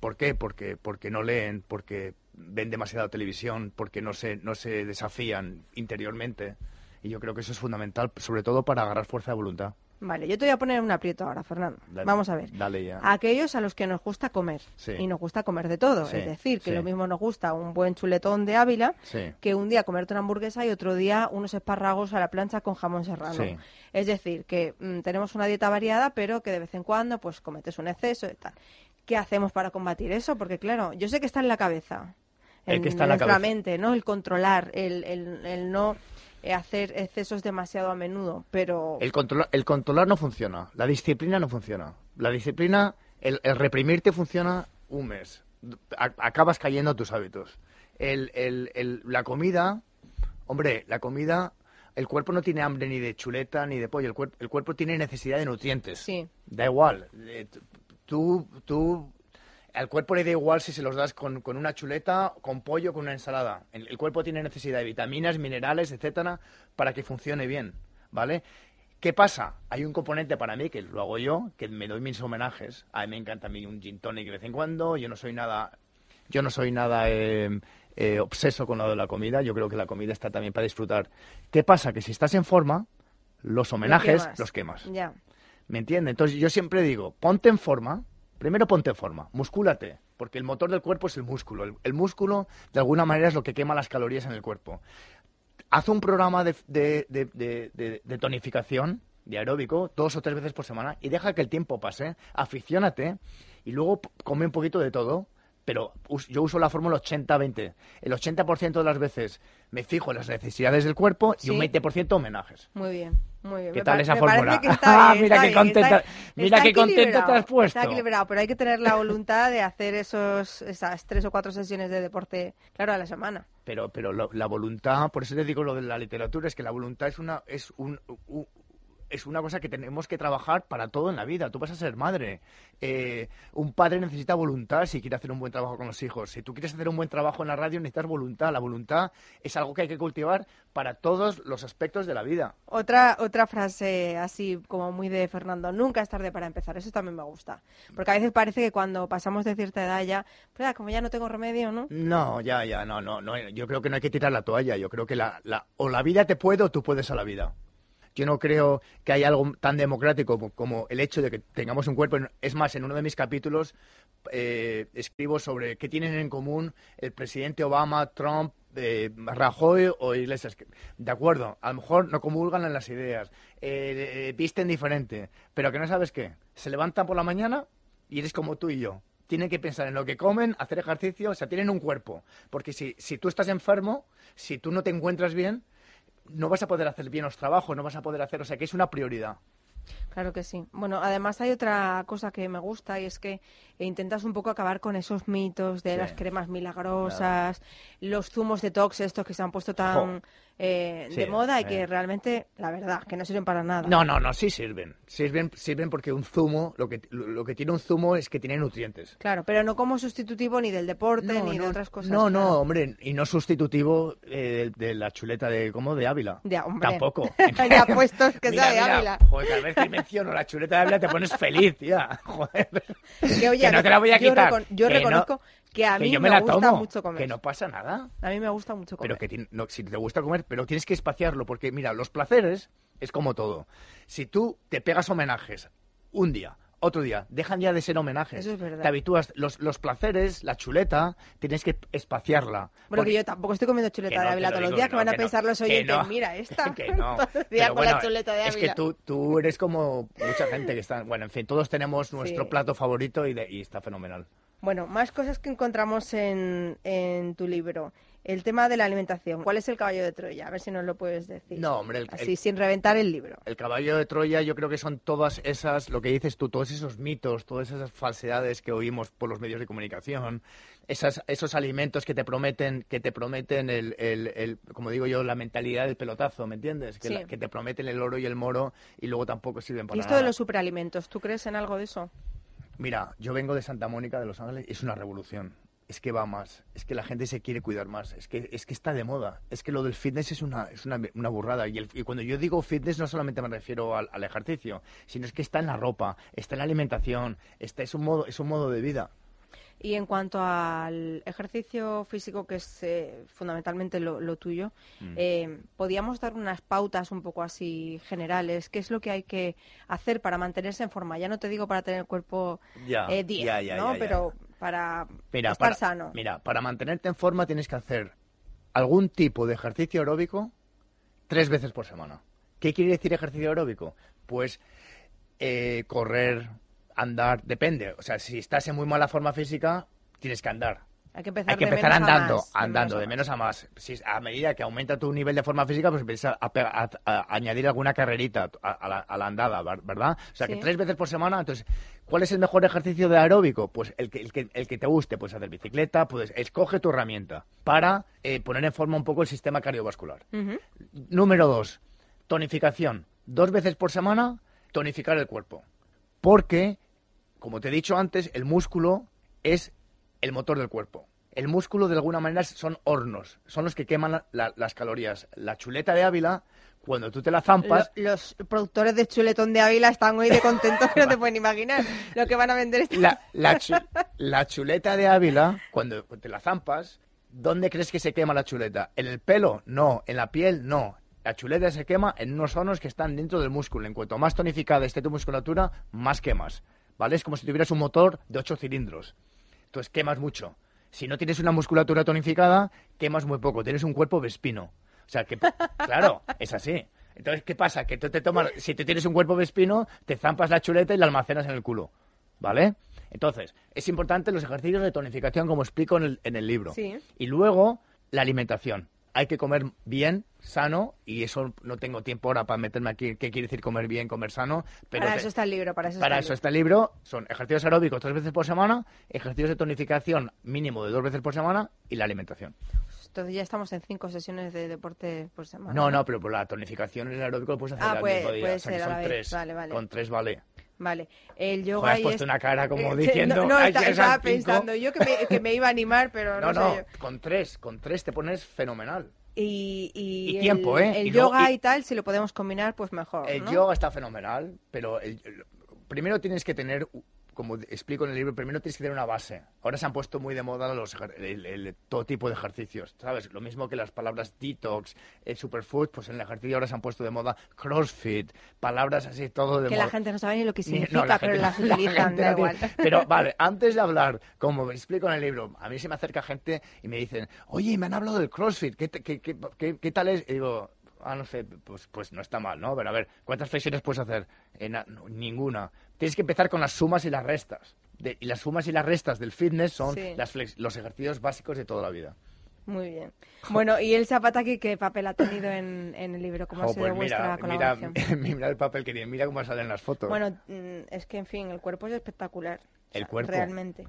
¿Por qué? Porque, porque no leen, porque ven demasiada televisión, porque no se, no se desafían interiormente. Y yo creo que eso es fundamental, sobre todo para agarrar fuerza de voluntad. Vale, yo te voy a poner un aprieto ahora, Fernando. Dale- Vamos a ver. Dale ya. A aquellos a los que nos gusta comer. Sí. Y nos gusta comer de todo. Sí, Es decir, que sí. lo mismo nos gusta un buen chuletón de Ávila que un día comerte una hamburguesa y otro día unos espárragos a la plancha con jamón serrano. Sí. Es decir, que mm, tenemos una dieta variada, pero que de vez en cuando pues cometes un exceso y tal. ¿Qué hacemos para combatir eso? Porque claro, yo sé que está en la cabeza. El en que está en la nuestra cabeza. mente, ¿no? El controlar, el, el, el no eh, hacer excesos demasiado a menudo, pero El, controlar, el controlar no funciona, la disciplina no funciona. La disciplina, el, el reprimirte funciona un mes. A- acabas cayendo a tus hábitos. El, el- el- la comida, hombre, la comida, el cuerpo no tiene hambre ni de chuleta ni de pollo, el, el cuerpo tiene necesidad de nutrientes. Sí. Da igual. Tú, tú, al cuerpo le da igual si se los das con, con una chuleta, con pollo, con una ensalada. El, el cuerpo tiene necesidad de vitaminas, minerales, etcétera, para que funcione bien, ¿vale? ¿Qué pasa? Hay un componente para mí, que lo hago yo, que me doy mis homenajes. A mí me encanta a mí un gin tonic de vez en cuando. Yo no soy nada, yo no soy nada eh, eh, obseso con lo de la comida. Yo creo que la comida está también para disfrutar. ¿Qué pasa? Que si estás en forma, los homenajes quemas. los quemas. ya. ¿Me entiendes? Entonces yo siempre digo, ponte en forma, primero ponte en forma, muscúlate, porque el motor del cuerpo es el músculo. El, músculo, de alguna manera, es lo que quema las calorías en el cuerpo. Haz un programa de, de- de- de- tonificación, de aeróbico, dos o tres veces por semana, y deja que el tiempo pase, aficiónate, y luego come un poquito de todo, pero yo uso la fórmula 80-20. El 80% de las veces me fijo en las necesidades del cuerpo y un Sí. 20% homenajes. Muy bien, muy bien. ¿Qué Me tal esa fórmula? [LAUGHS] Ah, bien, mira qué contenta- mira qué contenta te has puesto. Está equilibrado, pero hay que tener la voluntad de hacer esos, esas tres o cuatro sesiones de deporte, claro, a la semana. Pero, pero lo- la voluntad, por eso te digo lo de la literatura, es que la voluntad es una, es un, es una cosa que tenemos que trabajar para todo en la vida. Tú vas a ser madre. Eh, un padre necesita voluntad si quiere hacer un buen trabajo con los hijos. Si tú quieres hacer un buen trabajo en la radio, necesitas voluntad. La voluntad es algo que hay que cultivar para todos los aspectos de la vida. Otra, otra frase así como muy de Fernando, nunca es tarde para empezar, eso también me gusta. Porque a veces parece que cuando pasamos de cierta edad ya, pues, ah, como ya no tengo remedio, ¿no? No, ya, ya, no, no, no. Yo creo que no hay que tirar la toalla. Yo creo que la, la, o la vida te puede o tú puedes a la vida. Yo no creo que haya algo tan democrático como, el hecho de que tengamos un cuerpo. Es más, en uno de mis capítulos eh, escribo sobre qué tienen en común el presidente Obama, Trump, eh, Rajoy o Iglesias. De acuerdo, a lo mejor no comulgan en las ideas, eh, eh, visten diferente, pero que no sabes qué. Se levantan por la mañana y eres como tú y yo. Tienen que pensar en lo que comen, hacer ejercicio, o sea, tienen un cuerpo. Porque si, si tú estás enfermo, si tú no te encuentras bien, no vas a poder hacer bien los trabajos, no vas a poder hacer, o sea, que es una prioridad. Claro que sí. Bueno, además hay otra cosa que me gusta y es que intentas un poco acabar con esos mitos de Sí. las cremas milagrosas, los zumos detox estos que se han puesto tan eh, Sí, de moda y que realmente, la verdad, que no sirven para nada. No, no, no, sí sirven. Sirven, sirven porque un zumo, lo que, lo, que tiene un zumo es que tiene nutrientes. Claro, pero no como sustitutivo ni del deporte No, ni de otras cosas. No, no, claro. hombre, y no sustitutivo eh, de la chuleta de, ¿cómo? De Ávila. Hombre. Tampoco. [LAUGHS] ya puestos que [LAUGHS] Mira, sea de Ávila. Joder, vez que menciono la chuleta de Ávila te pones feliz, tía. [LAUGHS] Joder. Que, oye, no te la voy a yo quitar. recon- yo Que no- reconozco que a mí yo me, me la gusta tomo, mucho comer. Que no pasa nada. A mí me gusta mucho comer. Pero que no, si te gusta comer, pero tienes que espaciarlo, porque mira, los placeres es como todo. Si tú te pegas homenajes un día, otro día, dejan ya de ser homenajes. Eso es verdad. Te habitúas, los, los placeres, la chuleta, tienes que espaciarla. Bueno, Porque- que yo tampoco estoy comiendo chuleta de Ávila todos los días, que no, van a que no, pensar los oyentes, mira, esta, [LAUGHS] que [LAUGHS] no. todo el día Pero con la bueno, chuleta de Es que Ávila. tú, tú eres como mucha gente que está... Bueno, en fin, todos tenemos nuestro Sí. plato favorito y, de- y está fenomenal. Bueno, más cosas que encontramos en, en tu libro. El tema de la alimentación. ¿Cuál es el caballo de Troya? A ver si nos lo puedes decir. No, hombre, el- Así, el- sin reventar el libro. El caballo de Troya yo creo que son todas esas, lo que dices tú, todos esos mitos, todas esas falsedades que oímos por los medios de comunicación, esas, esos alimentos que te prometen, que te prometen el, el- el- como digo yo, la mentalidad del pelotazo, ¿me entiendes? Que, Sí. la- que te prometen el oro y el moro y luego tampoco sirven para ¿Y esto nada. de los superalimentos? ¿Tú crees en algo de eso? Mira, yo vengo de Santa Mónica, de Los Ángeles, y es una revolución. Es que va más, es que la gente se quiere cuidar más, es que, es que está de moda, es que lo del fitness es una, es una, una burrada. Y, el- y cuando yo digo fitness no solamente me refiero al, al ejercicio, sino es que está en la ropa, está en la alimentación, está, es, un modo, es un modo de vida. Y en cuanto al ejercicio físico, que es eh, fundamentalmente lo, lo tuyo, Mm. eh, ¿podíamos dar unas pautas un poco así generales? ¿Qué es lo que hay que hacer para mantenerse en forma? Ya no te digo para tener el cuerpo Ya, eh, 10, ya, ya, ¿no? ya, ya. Pero para Mira, estar para, sano. Mira, para mantenerte en forma tienes que hacer algún tipo de ejercicio aeróbico tres veces por semana. ¿Qué quiere decir ejercicio aeróbico? Pues eh, correr, andar, depende. O sea, si estás en muy mala forma física, tienes que andar. Hay que empezar, Hay que de empezar menos a andando, de andando, menos a de menos a más. Si- a medida que aumenta tu nivel de forma física, pues empiezas a, pe- a- a añadir alguna carrerita a, la, a la andada, ver- ¿verdad? O sea, Sí. que tres veces por semana, entonces, ¿cuál es el mejor ejercicio de aeróbico? Pues el que, el que, el que te guste, puedes hacer bicicleta, puedes, escoge tu herramienta para eh, poner en forma un poco el sistema cardiovascular. Número dos, tonificación. Dos veces por semana, tonificar el cuerpo. Porque, como te he dicho antes, el músculo es el motor del cuerpo. El músculo, de alguna manera, son hornos. Son los que queman la- la- las calorías. La chuleta de Ávila, cuando tú te la zampas, Lo- los productores de chuletón de Ávila están hoy de contentos que no te pueden imaginar lo que van a vender esta la, la chu- [LAUGHS] la chuleta de Ávila, cuando te la zampas, ¿dónde crees que se quema la chuleta? ¿En el pelo? No. ¿En la piel? No. La chuleta se quema en unos hornos que están dentro del músculo. En cuanto más tonificada esté tu musculatura, más quemas. ¿Vale? Es como si tuvieras un motor de ocho cilindros. Entonces quemas mucho. Si no tienes una musculatura tonificada, quemas muy poco. Tienes un cuerpo vespino. O sea, que, claro, es así. Entonces, ¿qué pasa? Que tú te tomas, si tú tienes un cuerpo vespino, te zampas la chuleta y la almacenas en el culo. ¿Vale? Entonces, es importante los ejercicios de tonificación, como explico en el, en el libro. Sí. Y luego, la alimentación. Hay que comer bien, sano, y eso no tengo tiempo ahora para meterme aquí qué quiere decir comer bien, comer sano. Pero para te- eso está el libro, para eso para está eso el está el libro. Son ejercicios aeróbicos tres veces por semana, ejercicios de tonificación mínimo de dos veces por semana y la alimentación. Entonces ya estamos en cinco sesiones de deporte por semana. No, no, pero por la tonificación en el aeróbico lo puedes hacer Ah, al puede- mismo día. puede o sea, ser son vez. tres. Vale, vale. Con tres vale. Vale, el yoga Joder, has puesto es- una cara como Eh, [LAUGHS] diciendo, No, no, "Ay, está- ¿quieres estaba al cinco?". pensando yo que me, que me iba a animar, pero no, No, no, sé yo. con tres, con tres te pones fenomenal. Y, y, Y el- tiempo, ¿eh? El Y yoga y- y... tal, si lo podemos combinar, pues mejor. El ¿no? yoga está fenomenal, pero el- el- primero tienes que tener, como explico en el libro, primero tienes que tener una base. Ahora se han puesto muy de moda los, el- el- todo tipo de ejercicios, ¿sabes? Lo mismo que las palabras detox, el superfood, pues en el ejercicio ahora se han puesto de moda crossfit, palabras así, todo de Que moda. la gente no sabe ni lo que Ni- [LAUGHS] significa, no, la pero gente- las la utilizan, gente da tiene- igual. Pero [LAUGHS] vale, antes de hablar, como explico en el libro, a mí se me acerca gente y me dicen, oye, me han hablado del CrossFit, ¿qué, te- qué, qué- qué- qué tal es? Y digo, ah, no sé, pues, pues no está mal, ¿no? Pero a ver, ¿cuántas flexiones puedes hacer? Eh, no, ninguna. Tienes que empezar con las sumas y las restas. De- y las sumas y las restas del fitness son Sí. las flex- los ejercicios básicos de toda la vida. Muy bien. Bueno, ¿y el Zapataki qué papel ha tenido en, en el libro? ¿Cómo ha Jo, sido pues vuestra mira, [LAUGHS] mira, colaboración? mira el papel que tiene, mira cómo salen las fotos. Bueno, mm, es que, en fin, el cuerpo es espectacular. El cuerpo. Realmente.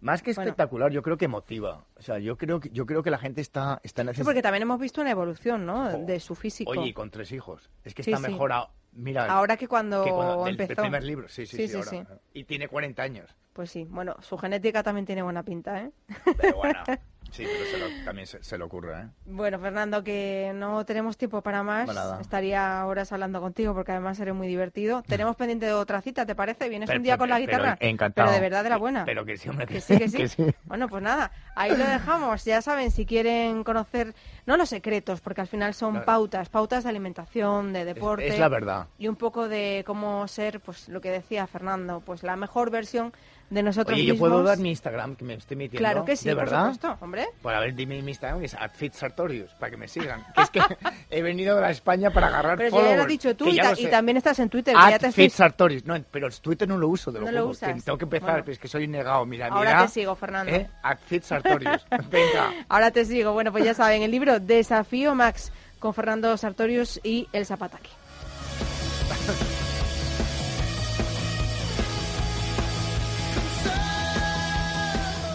Más que Bueno. espectacular, yo creo que motiva. O sea, yo creo que, yo creo que la gente está, está Sí, necesitada. porque también hemos visto una evolución, ¿no? De su físico. Oye, y con tres hijos. Es que Sí, está sí. mejor a- Mira, Ahora que cuando del- del, empezó. primer libro. Sí, sí, Sí, sí. sí, ahora. sí. Y tiene 40 años. Pues sí, bueno, su genética también tiene buena pinta, ¿eh? Pero bueno, [LAUGHS] sí, pero se lo- también se, se le ocurre, ¿eh? Bueno, Fernando, que no tenemos tiempo para más. Estaría horas hablando contigo porque además seré muy divertido. Tenemos pendiente de otra cita, ¿te parece? Vienes Pero- un día con la pero- guitarra. pero encantado. Pero de verdad de la buena. Pero que sí, hombre, Que sí, que sí. Bueno, pues nada, ahí lo dejamos. Ya saben, si quieren conocer, no los secretos, porque al final son pautas, pautas de alimentación, de deporte. es la verdad. Y un poco de cómo ser, pues lo que decía Fernando, pues la mejor versión de nosotros Oye, yo mismos. puedo dar mi Instagram que me estoy metiendo. Claro que sí, ¿De por verdad? supuesto, hombre. Pues a ver, dime mi Instagram, que es @fitsartorius, para que me sigan. Que es que [LAUGHS] he venido a España para agarrar Pero si ya lo has dicho tú y, ta- y también estás en Twitter. que ya te estoy- @fitsartorius. No, pero el Twitter no lo uso, de lo No lo usas. que tengo que empezar, Bueno. pero es que soy negado. Mira, Ahora mira. te sigo, Fernando. ¿eh? @fitsartorius. [LAUGHS] Venga. Ahora te sigo. Bueno, pues ya saben, el libro Desafío Max con Fernando Sartorius y El Zapataki. [LAUGHS]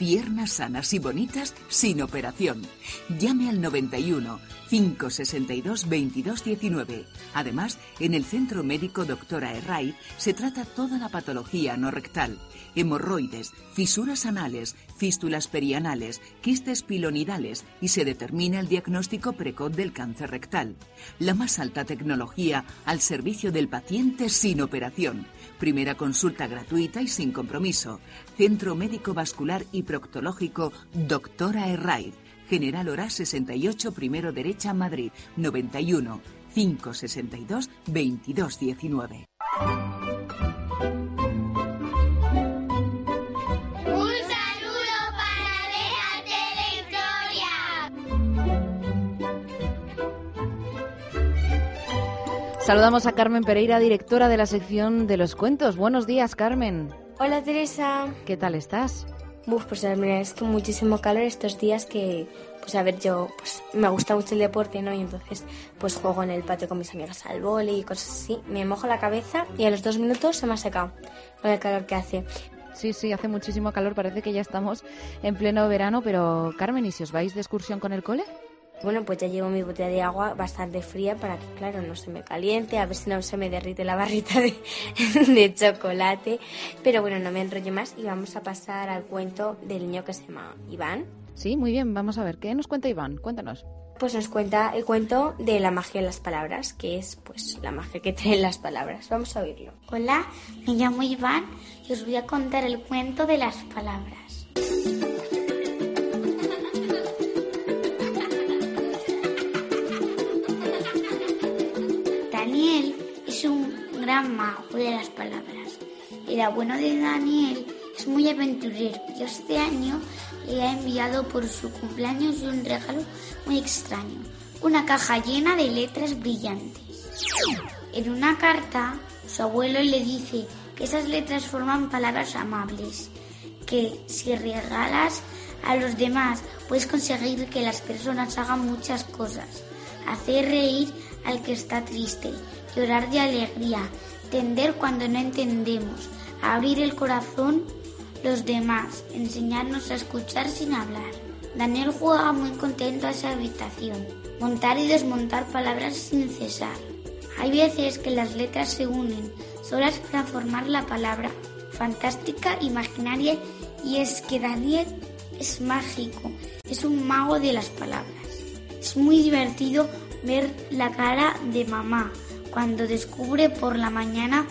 Piernas sanas y bonitas sin operación. Llame al 91 562 2219. Además, en el Centro Médico Doctora Herray se trata toda la patología no rectal, hemorroides, fisuras anales, fístulas perianales, quistes pilonidales y se determina el diagnóstico precoz del cáncer rectal. La más alta tecnología al servicio del paciente sin operación. Primera consulta gratuita y sin compromiso. Centro Médico Vascular y Proctológico Doctora Herray. General Hora 68, primero derecha, Madrid, 91 562 2219. Un saludo para Déjate Saludamos a Carmen Pereira, directora de la sección de los cuentos. Buenos días, Carmen. Hola Teresa. ¿Qué tal estás? Uf, pues verdad es que muchísimo calor estos días que, pues a ver, yo pues me gusta mucho el deporte, ¿no? Y entonces pues juego en el patio con mis amigas al vóley y cosas así. Me mojo la cabeza y a los dos minutos se me ha secado con el calor que hace. Sí, sí, hace muchísimo calor, parece que ya estamos en pleno verano, pero Carmen, ¿y si os vais de excursión con el cole? Bueno, pues ya llevo mi botella de agua bastante fría para que, claro, no se me caliente, a ver si no se me derrite la barrita de, [LAUGHS] de chocolate. Pero bueno, no me enrollo más y vamos a pasar al cuento del niño que se llama Iván. Sí, muy bien, vamos a ver, ¿qué nos cuenta Iván? Cuéntanos. Pues nos cuenta el cuento de la magia de las palabras, que es pues la magia que traen las palabras. Vamos a oírlo. Hola, me llamo Iván y os voy a contar el cuento de las palabras. De las palabras. El abuelo de Daniel es muy aventurero y este año le ha enviado por su cumpleaños un regalo muy extraño, una caja llena de letras brillantes. En una carta, su abuelo le dice que esas letras forman palabras amables, que si regalas a los demás puedes conseguir que las personas hagan muchas cosas, hacer reír al que está triste, llorar de alegría, entender cuando no entendemos, abrir el corazón los demás, enseñarnos a escuchar sin hablar. Daniel juega muy contento a esa habitación, montar y desmontar palabras sin cesar. Hay veces que las letras se unen, solas para formar la palabra fantástica, imaginaria, y es que Daniel es mágico, es un mago de las palabras. Es muy divertido ver la cara de mamá cuando descubre por la mañana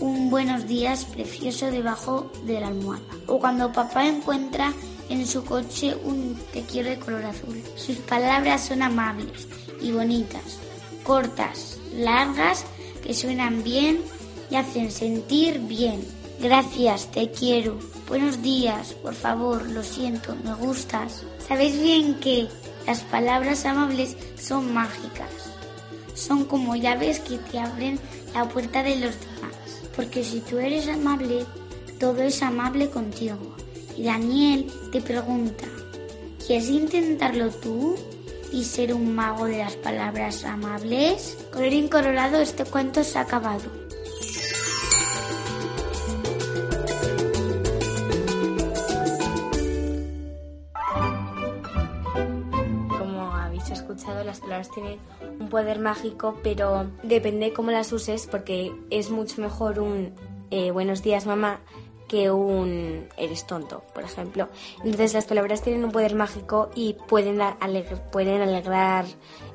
un buenos días precioso debajo de la almohada. O cuando papá encuentra en su coche un te quiero de color azul. Sus palabras son amables y bonitas, cortas, largas, que suenan bien y hacen sentir bien. Gracias, te quiero. Buenos días, por favor, lo siento, me gustas. Sabéis bien que las palabras amables son mágicas. Son como llaves que te abren la puerta de los demás. Porque si tú eres amable, todo es amable contigo. Y Daniel te pregunta, ¿quieres intentarlo tú y ser un mago de las palabras amables? Colorín colorado, este cuento se ha acabado. Las palabras tienen un poder mágico, pero depende cómo las uses, porque es mucho mejor un eh, buenos días mamá que un eres tonto, por ejemplo. Entonces las palabras tienen un poder mágico y pueden, alegr- pueden alegrar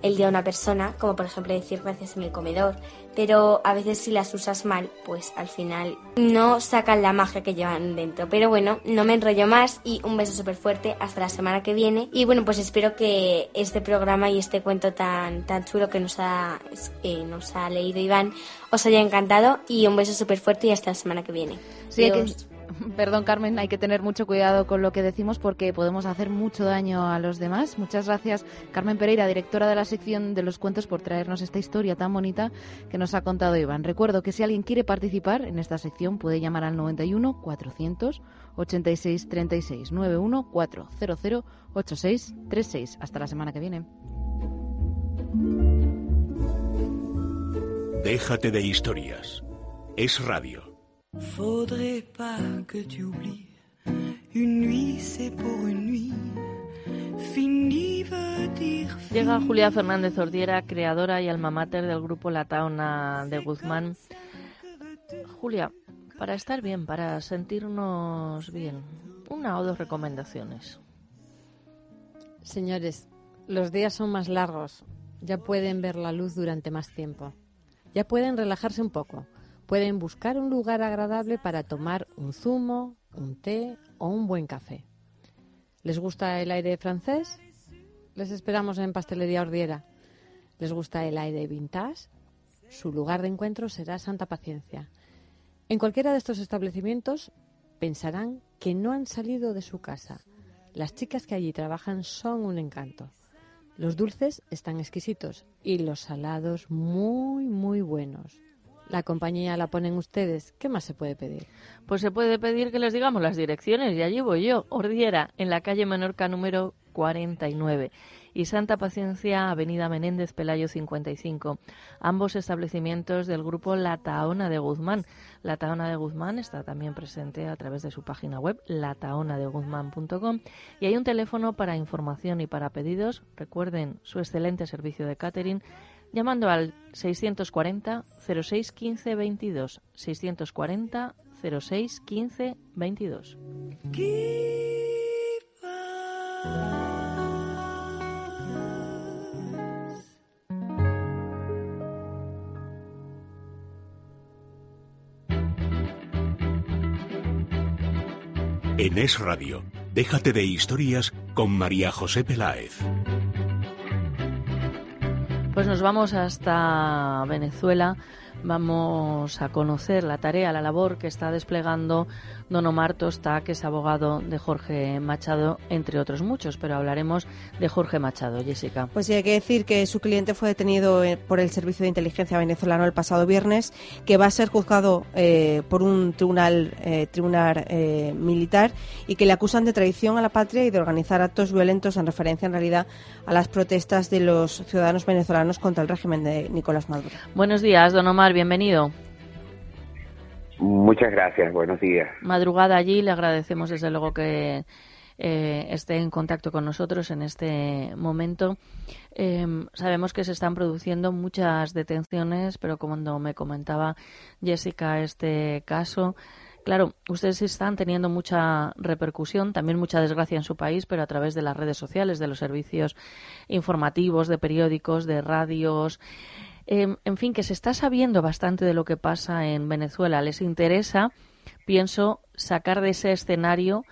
el día a una persona, como por ejemplo decir gracias en el comedor, pero a veces si las usas mal, pues al final no sacan la magia que llevan dentro. Pero bueno, no me enrollo más y un beso súper fuerte hasta la semana que viene. Y bueno, pues espero que este programa y este cuento tan, tan chulo que nos ha, eh, nos ha leído Iván os haya encantado y un beso súper fuerte y hasta la semana que viene. Sí. [LAUGHS] Perdón, Carmen, hay que tener mucho cuidado con lo que decimos porque podemos hacer mucho daño a los demás. Muchas gracias, Carmen Pereira, directora de la sección de los cuentos, por traernos esta historia tan bonita que nos ha contado Iván. Recuerdo que si alguien quiere participar en esta sección puede llamar al 91 400 86 36 91 400 86 36. Hasta la semana que viene. Déjate de historias. Es radio. Faudrait pas que tu oublies. Une nuit, c'est pour une nuit. Fini veut dire Llega Julia Fernández Ordiera, creadora y alma mater del grupo La Taona de Guzmán. Julia, para estar bien, para sentirnos bien, una o dos recomendaciones. Señores, los días son más largos. Ya pueden ver la luz durante más tiempo. Ya pueden relajarse un poco. Pueden buscar un lugar agradable para tomar un zumo, un té o un buen café. ¿Les gusta el aire francés? Les esperamos en Pastelería Ordiera. ¿Les gusta el aire vintage? Su lugar de encuentro será Santa Paciencia. En cualquiera de estos establecimientos pensarán que no han salido de su casa. Las chicas que allí trabajan son un encanto. Los dulces están exquisitos y los salados muy, muy buenos. La compañía la ponen ustedes. ¿Qué más se puede pedir? Pues se puede pedir que les digamos las direcciones y allí voy yo. Ordiera, en la calle Menorca número 49 y Santa Paciencia, Avenida Menéndez Pelayo 55. Ambos establecimientos del grupo La Taona de Guzmán. La Taona de Guzmán está también presente a través de su página web lataonadeguzmán.com y hay un teléfono para información y para pedidos. Recuerden su excelente servicio de catering llamando al 640 06 15 22 640 06 15 22. En Es Radio, déjate de historias con María José Peláez. Pues nos vamos hasta Venezuela. Vamos a conocer la tarea, la labor que está desplegando don Omar Tosta, que es abogado de Jorge Machado, entre otros muchos, pero hablaremos de Jorge Machado, Jessica. Pues sí, hay que decir que su cliente fue detenido eh, por el Servicio de Inteligencia venezolano el pasado viernes, que va a ser juzgado eh, por un tribunal, eh, tribunal militar y que le acusan de traición a la patria y de organizar actos violentos en referencia en realidad a las protestas de los ciudadanos venezolanos contra el régimen de Nicolás Maduro. Buenos días, don Omar, bienvenido. Muchas gracias, buenos días. Madrugada allí, le agradecemos desde luego que eh, esté en contacto con nosotros en este momento. Em, sabemos que se están produciendo muchas detenciones, pero como me comentaba Jessica este caso, claro, ustedes están teniendo mucha repercusión, también mucha desgracia en su país, pero a través de las redes sociales, de los servicios informativos, de periódicos, de radios. Em, en fin, que se está sabiendo bastante de lo que pasa en Venezuela. Les interesa, pienso, sacar de ese escenario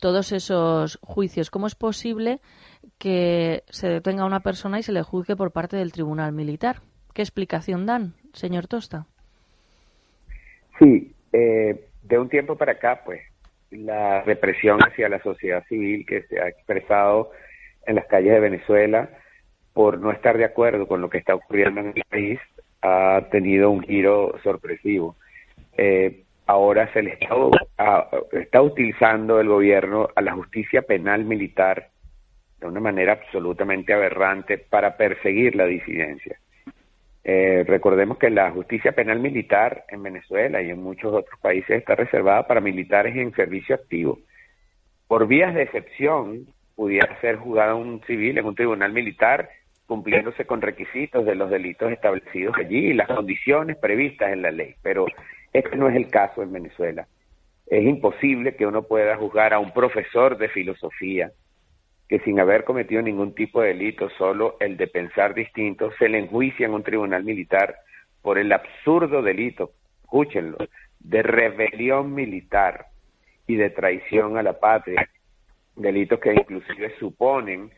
todos esos juicios. ¿Cómo es posible que se detenga a una persona y se le juzgue por parte del tribunal militar? ¿Qué explicación dan, señor Tosta? Sí, eh, de un tiempo para acá, pues, la represión hacia la sociedad civil que se ha expresado en las calles de Venezuela por no estar de acuerdo con lo que está ocurriendo en el país, ha tenido un giro sorpresivo. Eh, ahora se le está, utilizando el gobierno a la justicia penal militar de una manera absolutamente aberrante para perseguir la disidencia. Eh, recordemos que la justicia penal militar en Venezuela y en muchos otros países está reservada para militares en servicio activo. Por vías de excepción, pudiera ser juzgado un civil en un tribunal militar cumpliéndose con requisitos de los delitos establecidos allí y las condiciones previstas en la ley. Pero este no es el caso en Venezuela. Es imposible que uno pueda juzgar a un profesor de filosofía que sin haber cometido ningún tipo de delito, solo el de pensar distinto, se le enjuicia en un tribunal militar por el absurdo delito, escúchenlo, de rebelión militar y de traición a la patria, delitos que inclusive suponen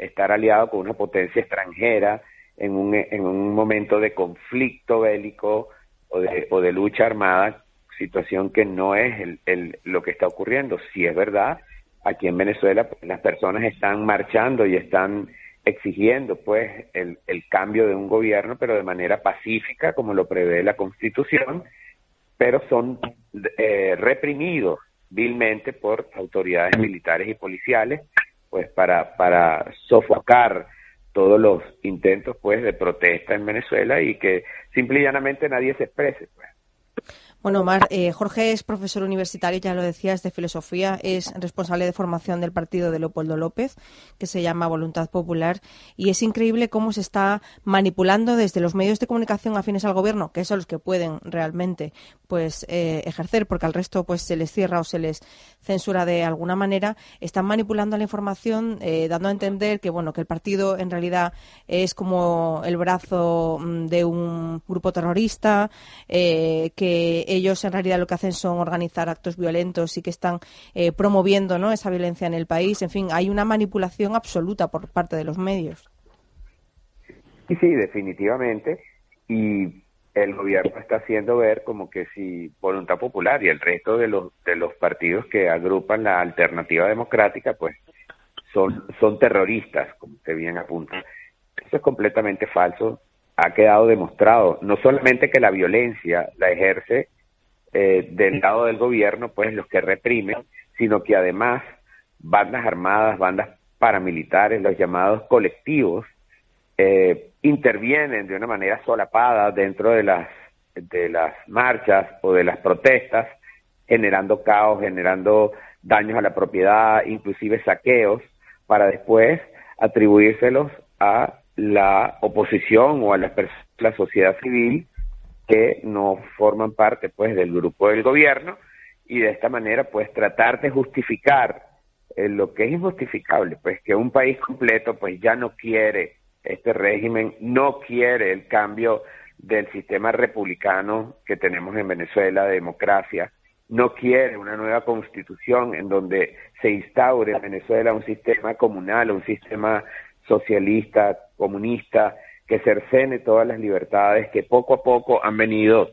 estar aliado con una potencia extranjera en un, en un momento de conflicto bélico o de, o de lucha armada, situación que no es el, el, lo que está ocurriendo. Si es verdad, aquí en Venezuela pues, las personas están marchando y están exigiendo pues el, el cambio de un gobierno, pero de manera pacífica, como lo prevé la Constitución, pero son eh, reprimidos vilmente por autoridades militares y policiales pues para, para sofocar todos los intentos pues de protesta en Venezuela y que simple y llanamente nadie se exprese. Pues. Bueno, Omar, eh, Jorge es profesor universitario, ya lo decías, de filosofía, es responsable de formación del partido de Leopoldo López, que se llama Voluntad Popular, y es increíble cómo se está manipulando desde los medios de comunicación afines al gobierno, que son los que pueden realmente pues eh, ejercer, porque al resto pues se les cierra o se les censura de alguna manera, están manipulando la información, eh, dando a entender que bueno que el partido en realidad es como el brazo mm, de un grupo terrorista, que ellos en realidad lo que hacen son organizar actos violentos y que están eh, promoviendo ¿no? esa violencia en el país. En fin, hay una manipulación absoluta por parte de los medios. Sí, sí, definitivamente. Y el gobierno está haciendo ver como que si Voluntad Popular y el resto de los, de los partidos que agrupan la alternativa democrática, pues son, son terroristas, como usted bien apunta. Eso es completamente falso. Ha quedado demostrado no solamente que la violencia la ejerce eh, del lado del gobierno, pues los que reprimen, sino que además bandas armadas, bandas paramilitares, los llamados colectivos, eh, intervienen de una manera solapada dentro de las de las marchas o de las protestas, generando caos, generando daños a la propiedad, inclusive saqueos, para después atribuírselos a la oposición o a la, la sociedad civil que no forman parte pues del grupo del gobierno y de esta manera pues tratar de justificar eh, lo que es injustificable, pues que un país completo pues ya no quiere este régimen, no quiere el cambio del sistema republicano que tenemos en Venezuela, de democracia, no quiere una nueva constitución en donde se instaure en Venezuela un sistema comunal, un sistema socialista, comunista, que cercene todas las libertades que poco a poco han venido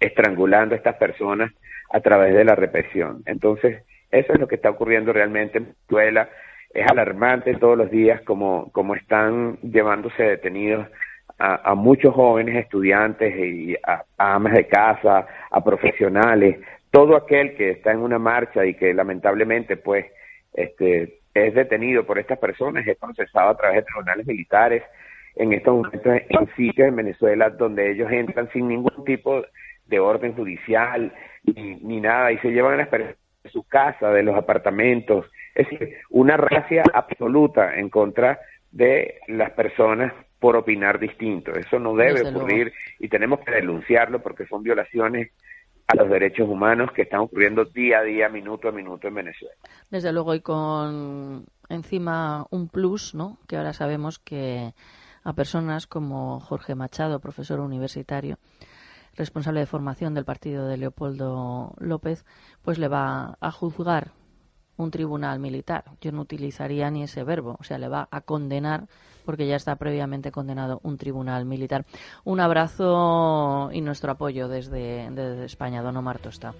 estrangulando a estas personas a través de la represión. Entonces, eso es lo que está ocurriendo realmente en Venezuela. Es alarmante todos los días como, como están llevándose detenidos a, muchos jóvenes estudiantes y a, amas de casa, a profesionales, todo aquel que está en una marcha y que lamentablemente pues este es detenido por estas personas es procesado a través de tribunales militares en estos momentos en sitios en Venezuela donde ellos entran sin ningún tipo de orden judicial ni, ni nada y se llevan a las personas de su casa, de los apartamentos, es decir, una racia absoluta en contra de las personas por opinar distinto. Eso no debe ocurrir y tenemos que denunciarlo porque son violaciones a los derechos humanos que están ocurriendo día a día, minuto a minuto en Venezuela. Desde luego, y con encima un plus, ¿no? Que ahora sabemos que a personas como Jorge Machado, profesor universitario, responsable de formación del partido de Leopoldo López, pues le va a juzgar un tribunal militar. Yo no utilizaría ni ese verbo, o sea, le va a condenar porque ya está previamente condenado un tribunal militar. Un abrazo y nuestro apoyo desde, España, don Omar Tosta.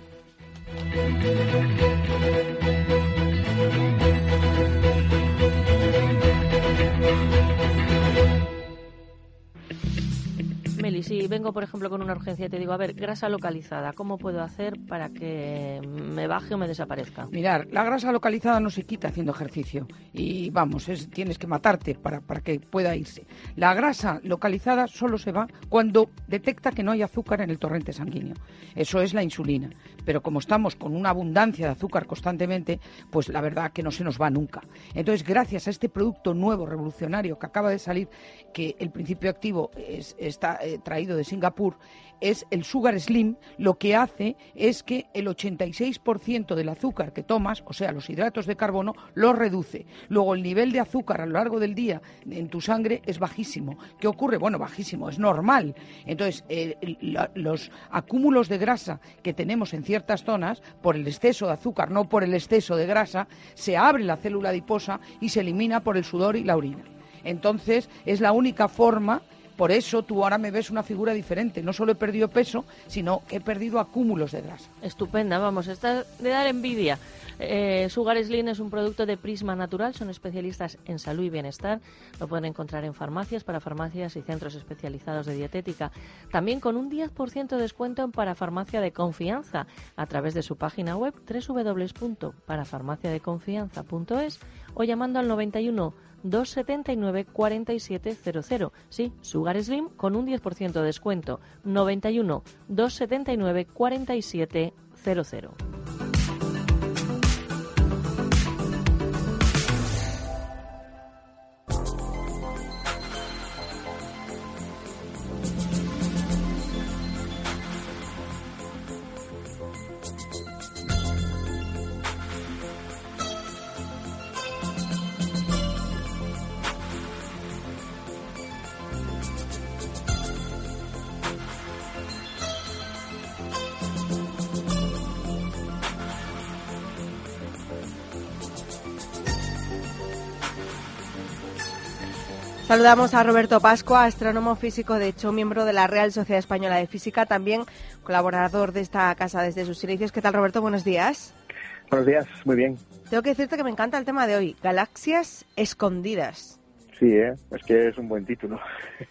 Meli, si vengo, por ejemplo, con una urgencia y te digo, a ver, grasa localizada, ¿cómo puedo hacer para que me baje o me desaparezca? Mirar, la grasa localizada no se quita haciendo ejercicio. Y vamos, es, tienes que matarte para, para que pueda irse. La grasa localizada solo se va cuando detecta que no hay azúcar en el torrente sanguíneo. Eso es la insulina. Pero como estamos con una abundancia de azúcar constantemente, pues la verdad que no se nos va nunca. Entonces, gracias a este producto nuevo, revolucionario, que acaba de salir, que el principio activo es, está traído de Singapur es el Sugar Slim, lo que hace es que el 86% del azúcar que tomas, o sea, los hidratos de carbono, lo reduce. Luego, el nivel de azúcar a lo largo del día en tu sangre es bajísimo. ¿Qué ocurre? Bueno, bajísimo, es normal. Entonces, eh, los acúmulos de grasa que tenemos en ciertas zonas, por el exceso de azúcar, no por el exceso de grasa, se abre la célula adiposa y se elimina por el sudor y la orina. Entonces, es la única forma por eso tú ahora me ves una figura diferente. No solo he perdido peso, sino que he perdido acúmulos de grasa. Estupenda, vamos, está de dar envidia. Eh, Sugar Slim es un producto de Prisma Natural, son especialistas en salud y bienestar. Lo pueden encontrar en farmacias, para farmacias y centros especializados de dietética. También con un 10% de descuento en Parafarmacia de Confianza a través de su página web www.parafarmaciadeconfianza.es o llamando al 91 279 4700. Sí, Sugar Slim con un 10% de descuento. 91 279 4700. Saludamos a Roberto Pascua, astrónomo físico, de hecho miembro de la Real Sociedad Española de Física, también colaborador de esta casa desde sus inicios. ¿Qué tal, Roberto? Buenos días. Buenos días, muy bien. Tengo que decirte que me encanta el tema de hoy, galaxias escondidas. Sí, ¿eh? es que es un buen título.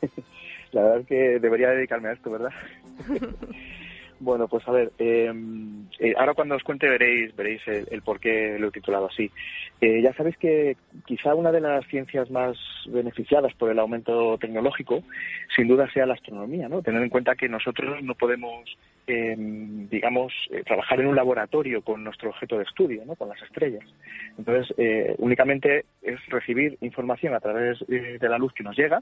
[LAUGHS] La verdad es que debería dedicarme a esto, ¿verdad? [LAUGHS] bueno, pues a ver, eh, eh, ahora cuando os cuente veréis veréis el, por qué lo he titulado así. Eh, ya sabéis que quizá una de las ciencias más beneficiadas por el aumento tecnológico, sin duda sea la astronomía, ¿no? Tener en cuenta que nosotros no podemos, digamos, trabajar en un laboratorio con nuestro objeto de estudio, ¿no? Con las estrellas. Entonces, únicamente es recibir información a través de la luz que nos llega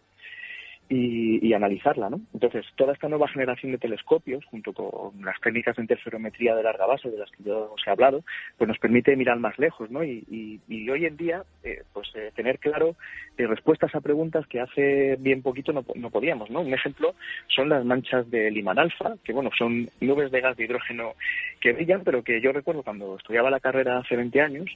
y, analizarla, ¿no? Entonces, toda esta nueva generación de telescopios, junto con las técnicas de interferometría de larga base de las que yo os he hablado, pues nos permite mirar más lejos, ¿no? Y, hoy en día, eh, pues eh, tener claro eh, respuestas a preguntas que hace bien poquito no, podíamos, ¿no? Un ejemplo son las manchas de Liman alfa, que bueno, son nubes de gas de hidrógeno que brillan, pero que yo recuerdo cuando estudiaba la carrera hace 20 años,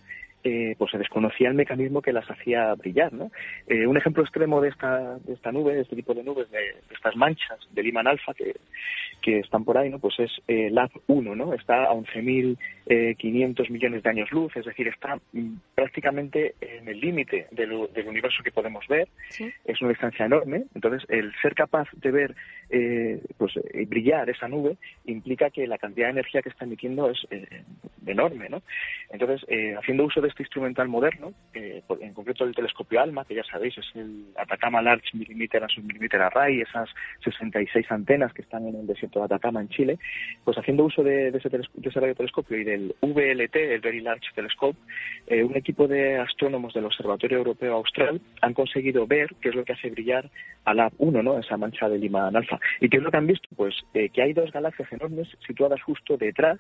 eh, pues se desconocía el mecanismo que las hacía brillar. ¿no? Eh, un ejemplo extremo de esta, de esta nube, de este tipo de nubes, de, estas manchas de Liman alfa que, que están por ahí, ¿no? pues es eh, LAB 1, ¿no? está a 11.500 eh, millones de años luz, es decir, está mm, prácticamente en el límite del, del, universo que podemos ver, es una distancia enorme, entonces el ser capaz de ver pues brillar esa nube implica que la cantidad de energía que está emitiendo es enorme. ¿no? Entonces, haciendo uso de este instrumental moderno, eh, en concreto el telescopio ALMA, que ya sabéis es el Atacama Large Millimeter and Submillimeter Array, esas 66 antenas que están en el desierto de Atacama en Chile, pues haciendo uso de, ese, de radiotelescopio y del VLT, el Very Large Telescope, eh, un equipo de astrónomos del Observatorio Europeo Austral han conseguido ver qué es lo que hace brillar a la 1, ¿no? esa mancha de Lima alfa. ¿Y qué es lo que han visto? Pues eh, que hay dos galaxias enormes situadas justo detrás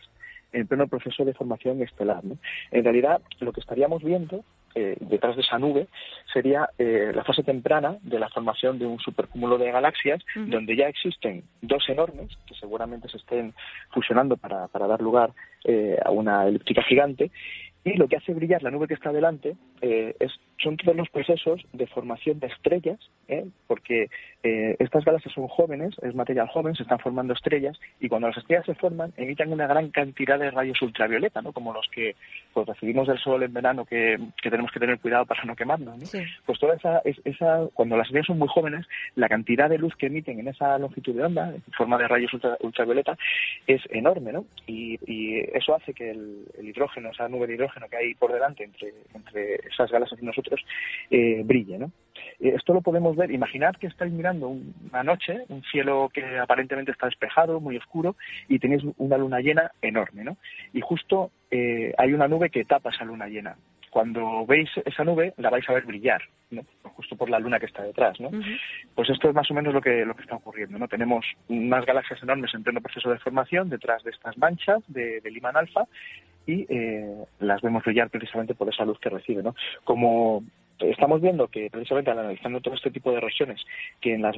en pleno proceso de formación estelar. En realidad, lo que estaríamos viendo eh, detrás de esa nube sería eh, la fase temprana de la formación de un supercúmulo de galaxias, donde ya existen dos enormes, que seguramente se estén fusionando para, para dar lugar eh, a una elíptica gigante, y lo que hace brillar la nube que está delante eh, es, son todos los procesos de formación de estrellas, ¿eh? porque eh, estas galaxias son jóvenes, es material joven, se están formando estrellas, y cuando las estrellas se forman, emiten una gran cantidad de rayos ultravioleta, ¿no? como los que pues, recibimos del sol en verano, que, tenemos que tener cuidado para no quemarnos. ¿no? Pues toda esa, esa, cuando las estrellas son muy jóvenes, la cantidad de luz que emiten en esa longitud de onda, en forma de rayos ultravioleta, es enorme, ¿no? Y, eso hace que el, el hidrógeno, esa nube de hidrógeno, que hay por delante entre, entre esas galaxias y nosotros eh, brille. ¿no? Eh, esto lo podemos ver. Imaginad que estáis mirando una noche, un cielo que aparentemente está despejado, muy oscuro, y tenéis una luna llena enorme. ¿no? Y justo eh, hay una nube que tapa esa luna llena cuando veis esa nube la vais a ver brillar, ¿no? justo por la luna que está detrás. ¿no? Pues esto es más o menos lo que, lo que está ocurriendo. ¿no? Tenemos unas galaxias enormes en pleno proceso de formación detrás de estas manchas de, de Liman alfa y eh, las vemos brillar precisamente por esa luz que recibe. ¿no? Como estamos viendo que precisamente al analizando todo este tipo de regiones, que en las,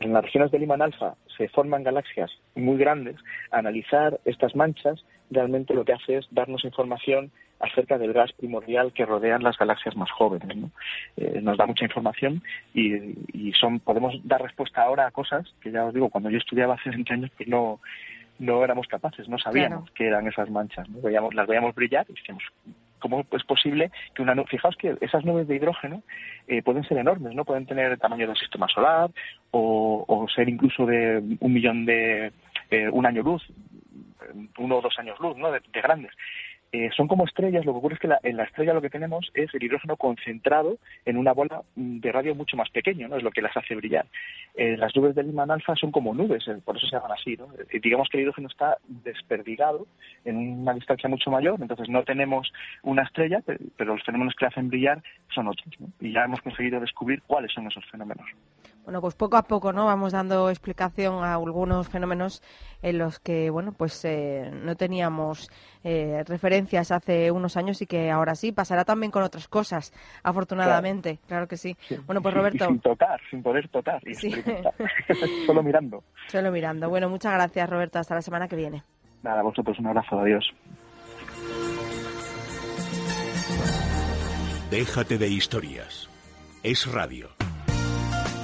en las regiones de Liman alfa se forman galaxias muy grandes, analizar estas manchas realmente lo que hace es darnos información acerca del gas primordial que rodean las galaxias más jóvenes. ¿no? Eh, nos da mucha información y, son podemos dar respuesta ahora a cosas que ya os digo, cuando yo estudiaba hace 20 años, pues no, no éramos capaces, no sabíamos qué eran esas manchas. ¿no? Veíamos, las veíamos brillar y decíamos, ¿cómo es posible que una nube, fijaos que esas nubes de hidrógeno eh, pueden ser enormes, ¿no? Pueden tener el tamaño del sistema solar o, ser incluso de un millón de, eh, un año luz, uno o dos años luz, ¿no? de grandes. Eh, son como estrellas, lo que ocurre es que en la estrella lo que tenemos es el hidrógeno concentrado en una bola mm, de radio mucho más pequeño, ¿no? Es lo que las hace brillar. Eh, las nubes de Lyman alfa son como nubes, eh, por eso se llaman así, ¿no? digamos que el hidrógeno está desperdigado en una distancia mucho mayor, entonces no tenemos una estrella, pero los fenómenos que hacen brillar son otros, Y ya hemos conseguido descubrir cuáles son esos fenómenos. Bueno, pues poco a poco, ¿no? Vamos dando explicación a algunos fenómenos en los que, bueno, pues eh, no teníamos eh, referencias hace unos años y que ahora sí pasará también con otras cosas, afortunadamente, claro, que sí. Bueno, pues Roberto. sin tocar, sin poder tocar, [LAUGHS] solo mirando. Solo mirando. Bueno, muchas gracias, Roberto. Hasta la semana que viene. Nada, a vosotros un abrazo, adiós. Déjate de historias. Es radio.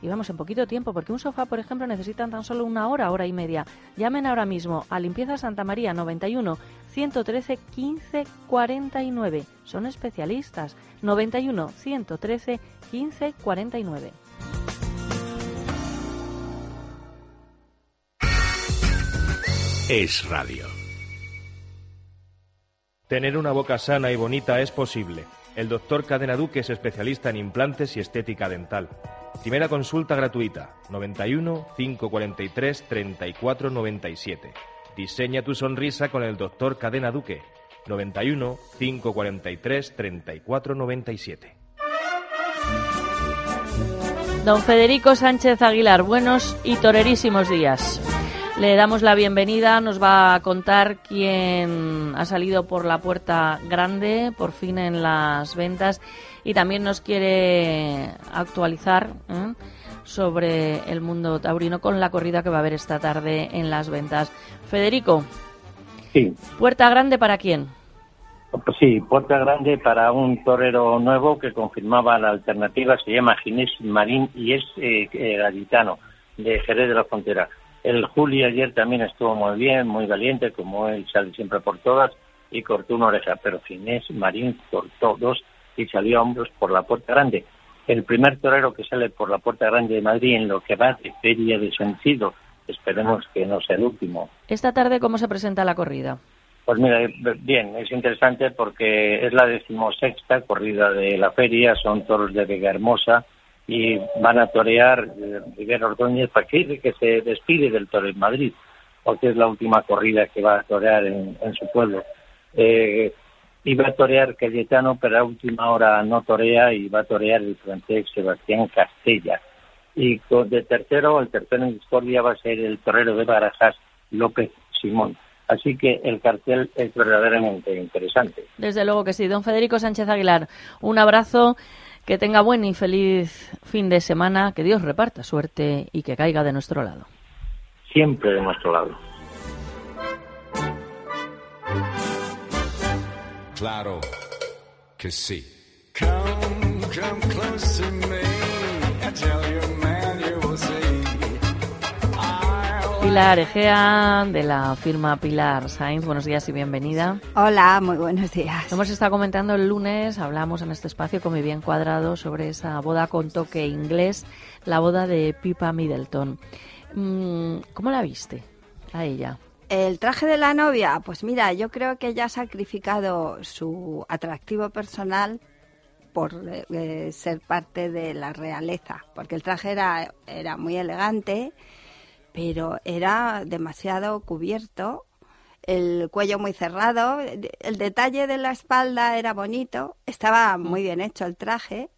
y vamos en poquito tiempo, porque un sofá, por ejemplo, necesitan tan solo una hora, hora y media. Llamen ahora mismo a Limpieza Santa María 91 113 15 49. Son especialistas. 91 113 15 49. Es radio. Tener una boca sana y bonita es posible. El doctor Cadena Duque es especialista en implantes y estética dental. Primera consulta gratuita, 91 543 34 97. Diseña tu sonrisa con el doctor Cadena Duque, 91 543 34 97. Don Federico Sánchez Aguilar, buenos y torerísimos días. Le damos la bienvenida, nos va a contar quién ha salido por la puerta grande, por fin en las ventas, y también nos quiere actualizar ¿eh? sobre el mundo taurino con la corrida que va a haber esta tarde en las ventas. Federico, Sí, ¿puerta grande para quién? pues sí, puerta grande para un torero nuevo que confirmaba la alternativa, se llama Ginés Marín y es eh, eh, gaditano de Jerez de la Frontera. El Juli ayer también estuvo muy bien, muy valiente, como él sale siempre por todas, y cortó una oreja, pero Ginés Marín cortó dos y salió a hombros por la puerta grande. El primer torero que sale por la puerta grande de Madrid en lo que va de feria de sentido, esperemos que no sea el último. Esta tarde, ¿cómo se presenta la corrida? Pues mira, bien, es interesante porque es la decimosexta corrida de la feria, son toros de Vega Hermosa y van a torear eh, Rivera Ordóñez Paquire, que se despide del toro en Madrid, porque es la última corrida que va a torear en, en su pueblo. Eh, iba a torear Cayetano, pero a última hora no torea y va a torear el francés Sebastián Castella. Y con- de tercero, el tercero en discordia va a ser el torero de Barajas, López Simón. Así que el cartel es verdaderamente interesante. Desde luego que sí. Don Federico Sánchez Aguilar, un abrazo, que tenga buen y feliz fin de semana, que Dios reparta suerte y que caiga de nuestro lado. Siempre de nuestro lado. Claro que sí. Come, come Pilar Egea, de la firma Pilar Sainz, buenos días y bienvenida. Hola, muy buenos días. Hemos estado comentando el lunes, hablamos en este espacio con mi bien cuadrado sobre esa boda con toque inglés, la boda de Pipa Middleton. Mm, ¿Cómo la viste a ella? El traje de la novia, pues mira, yo creo que ella ha sacrificado su atractivo personal por eh, eh, ser parte de la realeza, porque el traje era, era muy elegante, pero era demasiado cubierto, el cuello muy cerrado, el detalle de la espalda era bonito, estaba muy bien hecho el traje,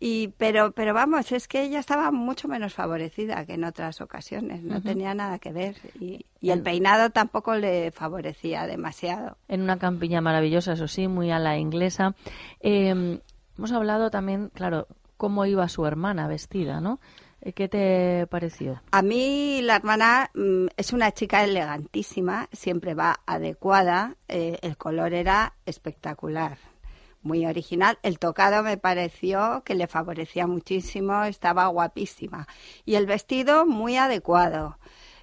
y pero pero vamos, es que ella estaba mucho menos favorecida que en otras ocasiones, no tenía nada que ver y, y el peinado tampoco le favorecía demasiado. En una campiña maravillosa, eso sí, muy a la inglesa. Eh, hemos hablado también, claro, cómo iba su hermana vestida, ¿no? Eh, ¿Qué te pareció? A mí la hermana mm, es una chica elegantísima, siempre va adecuada, eh, el color era espectacular, muy original. El tocado me pareció que le favorecía muchísimo, estaba guapísima. Y el vestido muy adecuado.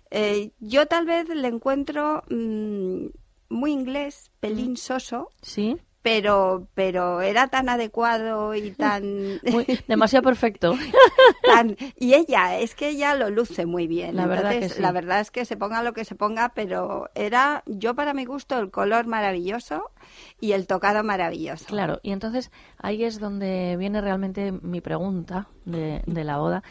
Eh, yo tal vez le encuentro mm, muy inglés, pelín soso. Sí. Pero, pero era tan adecuado y tan... [LAUGHS] Muy- demasiado perfecto. [LAUGHS] tan- y ella, es que ella lo luce muy bien. La verdad que Entonces, sí. la verdad es que se ponga lo que se ponga, pero era, yo para mi gusto, el color maravilloso y el tocado maravilloso. Claro, y entonces ahí es donde viene realmente mi pregunta de, de la boda,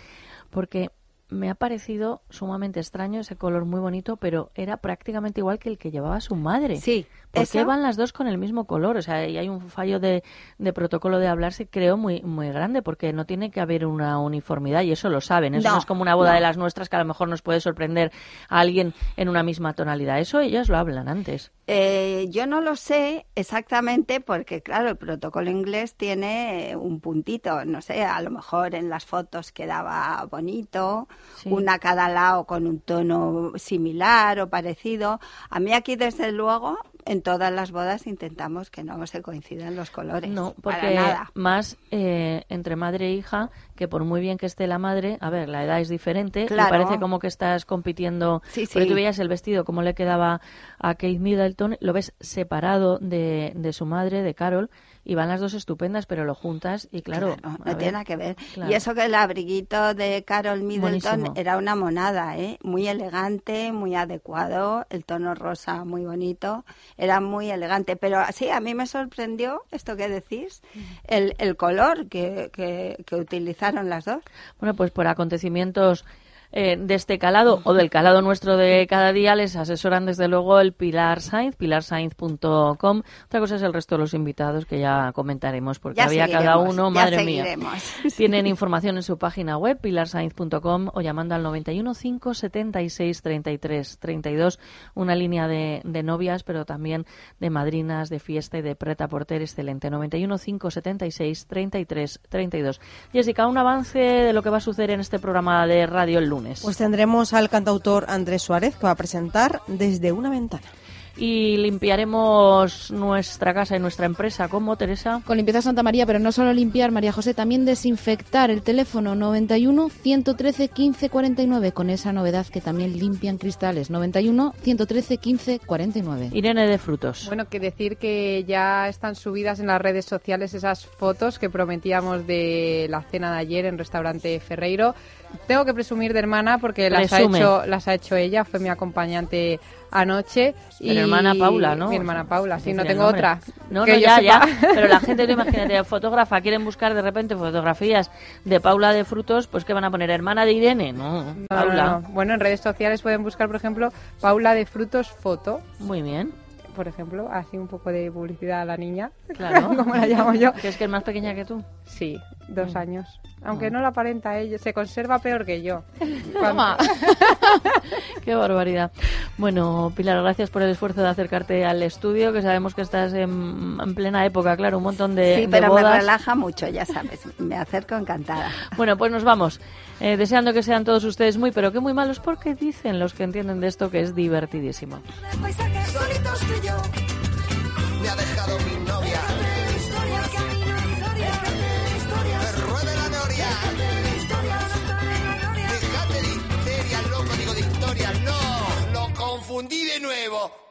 porque me ha parecido sumamente extraño ese color muy bonito, pero era prácticamente igual que el que llevaba su madre. Sí. ¿Por eso- qué van las dos con el mismo color? O sea, y hay un fallo de, de protocolo de hablarse, creo, muy, muy grande, porque no tiene que haber una uniformidad y eso lo saben. Eso no, No, es como una boda no. de las nuestras que a lo mejor nos puede sorprender a alguien en una misma tonalidad. Eso ellas lo hablan antes. Eh, yo no lo sé exactamente porque, claro, el protocolo inglés tiene un puntito, no sé, a lo mejor en las fotos quedaba bonito, Sí. una a cada lado con un tono similar o parecido. A mí aquí, desde luego, en todas las bodas intentamos que no se coincidan los colores. No, para porque nada. más eh, entre madre e hija, que por muy bien que esté la madre, a ver, la edad es diferente, Claro. y parece como que estás compitiendo. Sí, Porque sí. tú veías el vestido, como le quedaba a Kate Middleton, lo ves separado de, de su madre, de Carol, y van las dos estupendas, pero lo juntas y claro. No ver, tiene nada que ver. claro. Y eso que el abriguito de Carol Middleton Buenísimo. era una monada, ¿eh? Muy elegante, muy adecuado, el tono rosa muy bonito, era muy elegante. Pero sí, a mí me sorprendió esto que decís, el, el color que, que, que utilizaron Bueno, pues por acontecimientos eh, de este calado o del calado nuestro de cada día les asesoran desde luego el Pilar Sainz, pilarsainz.com. Otra cosa es el resto de los invitados que ya comentaremos porque Ya había cada uno, madre mía. [LAUGHS] Tienen información en su página web pilarsainz.com o llamando al 91 576 33 32, una línea de, de novias, pero también de madrinas, de fiesta y de preta porter excelente. 91 576 33 32. Jessica, un avance de lo que va a suceder en este programa de radio el lunes. Pues tendremos al cantautor Andrés Suárez que va a presentar desde una ventana. Y limpiaremos nuestra casa y nuestra empresa. ¿Cómo, Teresa? Con Limpieza Santa María, pero no solo limpiar, María José, también desinfectar el teléfono 91 113 15 49 con esa novedad que también limpian cristales 91 113 15 49. Irene de Frutos. Bueno, que decir que ya están subidas en las redes sociales esas fotos que prometíamos de la cena de ayer en restaurante Ferreiro. Tengo que presumir de hermana porque las ha, hecho, las ha hecho ella, fue mi acompañante anoche. Pero hermana Paula, ¿no? Mi hermana Paula, sí, no tengo otra. No, que no, yo ya, sepa. ya. [LAUGHS] Pero la gente, tú imagínate, fotógrafa, quieren buscar de repente fotografías de Paula de Frutos, pues que van a poner hermana de Irene, no, Paula. no. Bueno, en redes sociales pueden buscar, por ejemplo, Paula de Frutos Foto. Muy bien. Por ejemplo, así un poco de publicidad a la niña. [LAUGHS] Claro. como la llamo yo. Que es que es más pequeña que tú. Sí, dos Mm. años. Aunque no la aparenta ella, se conserva peor que yo. [LAUGHS] Toma. [LAUGHS] Qué barbaridad. Bueno, Pilar, gracias por el esfuerzo de acercarte al estudio, que sabemos que estás en, en plena época, claro, un montón de, sí, de pero me relaja mucho, ya sabes. Me acerco encantada. Bueno, pues nos vamos. Eh, deseando que sean todos ustedes muy, pero que muy malos, porque dicen los que entienden de esto que es divertidísimo. Me ha dejado confundí de nuevo.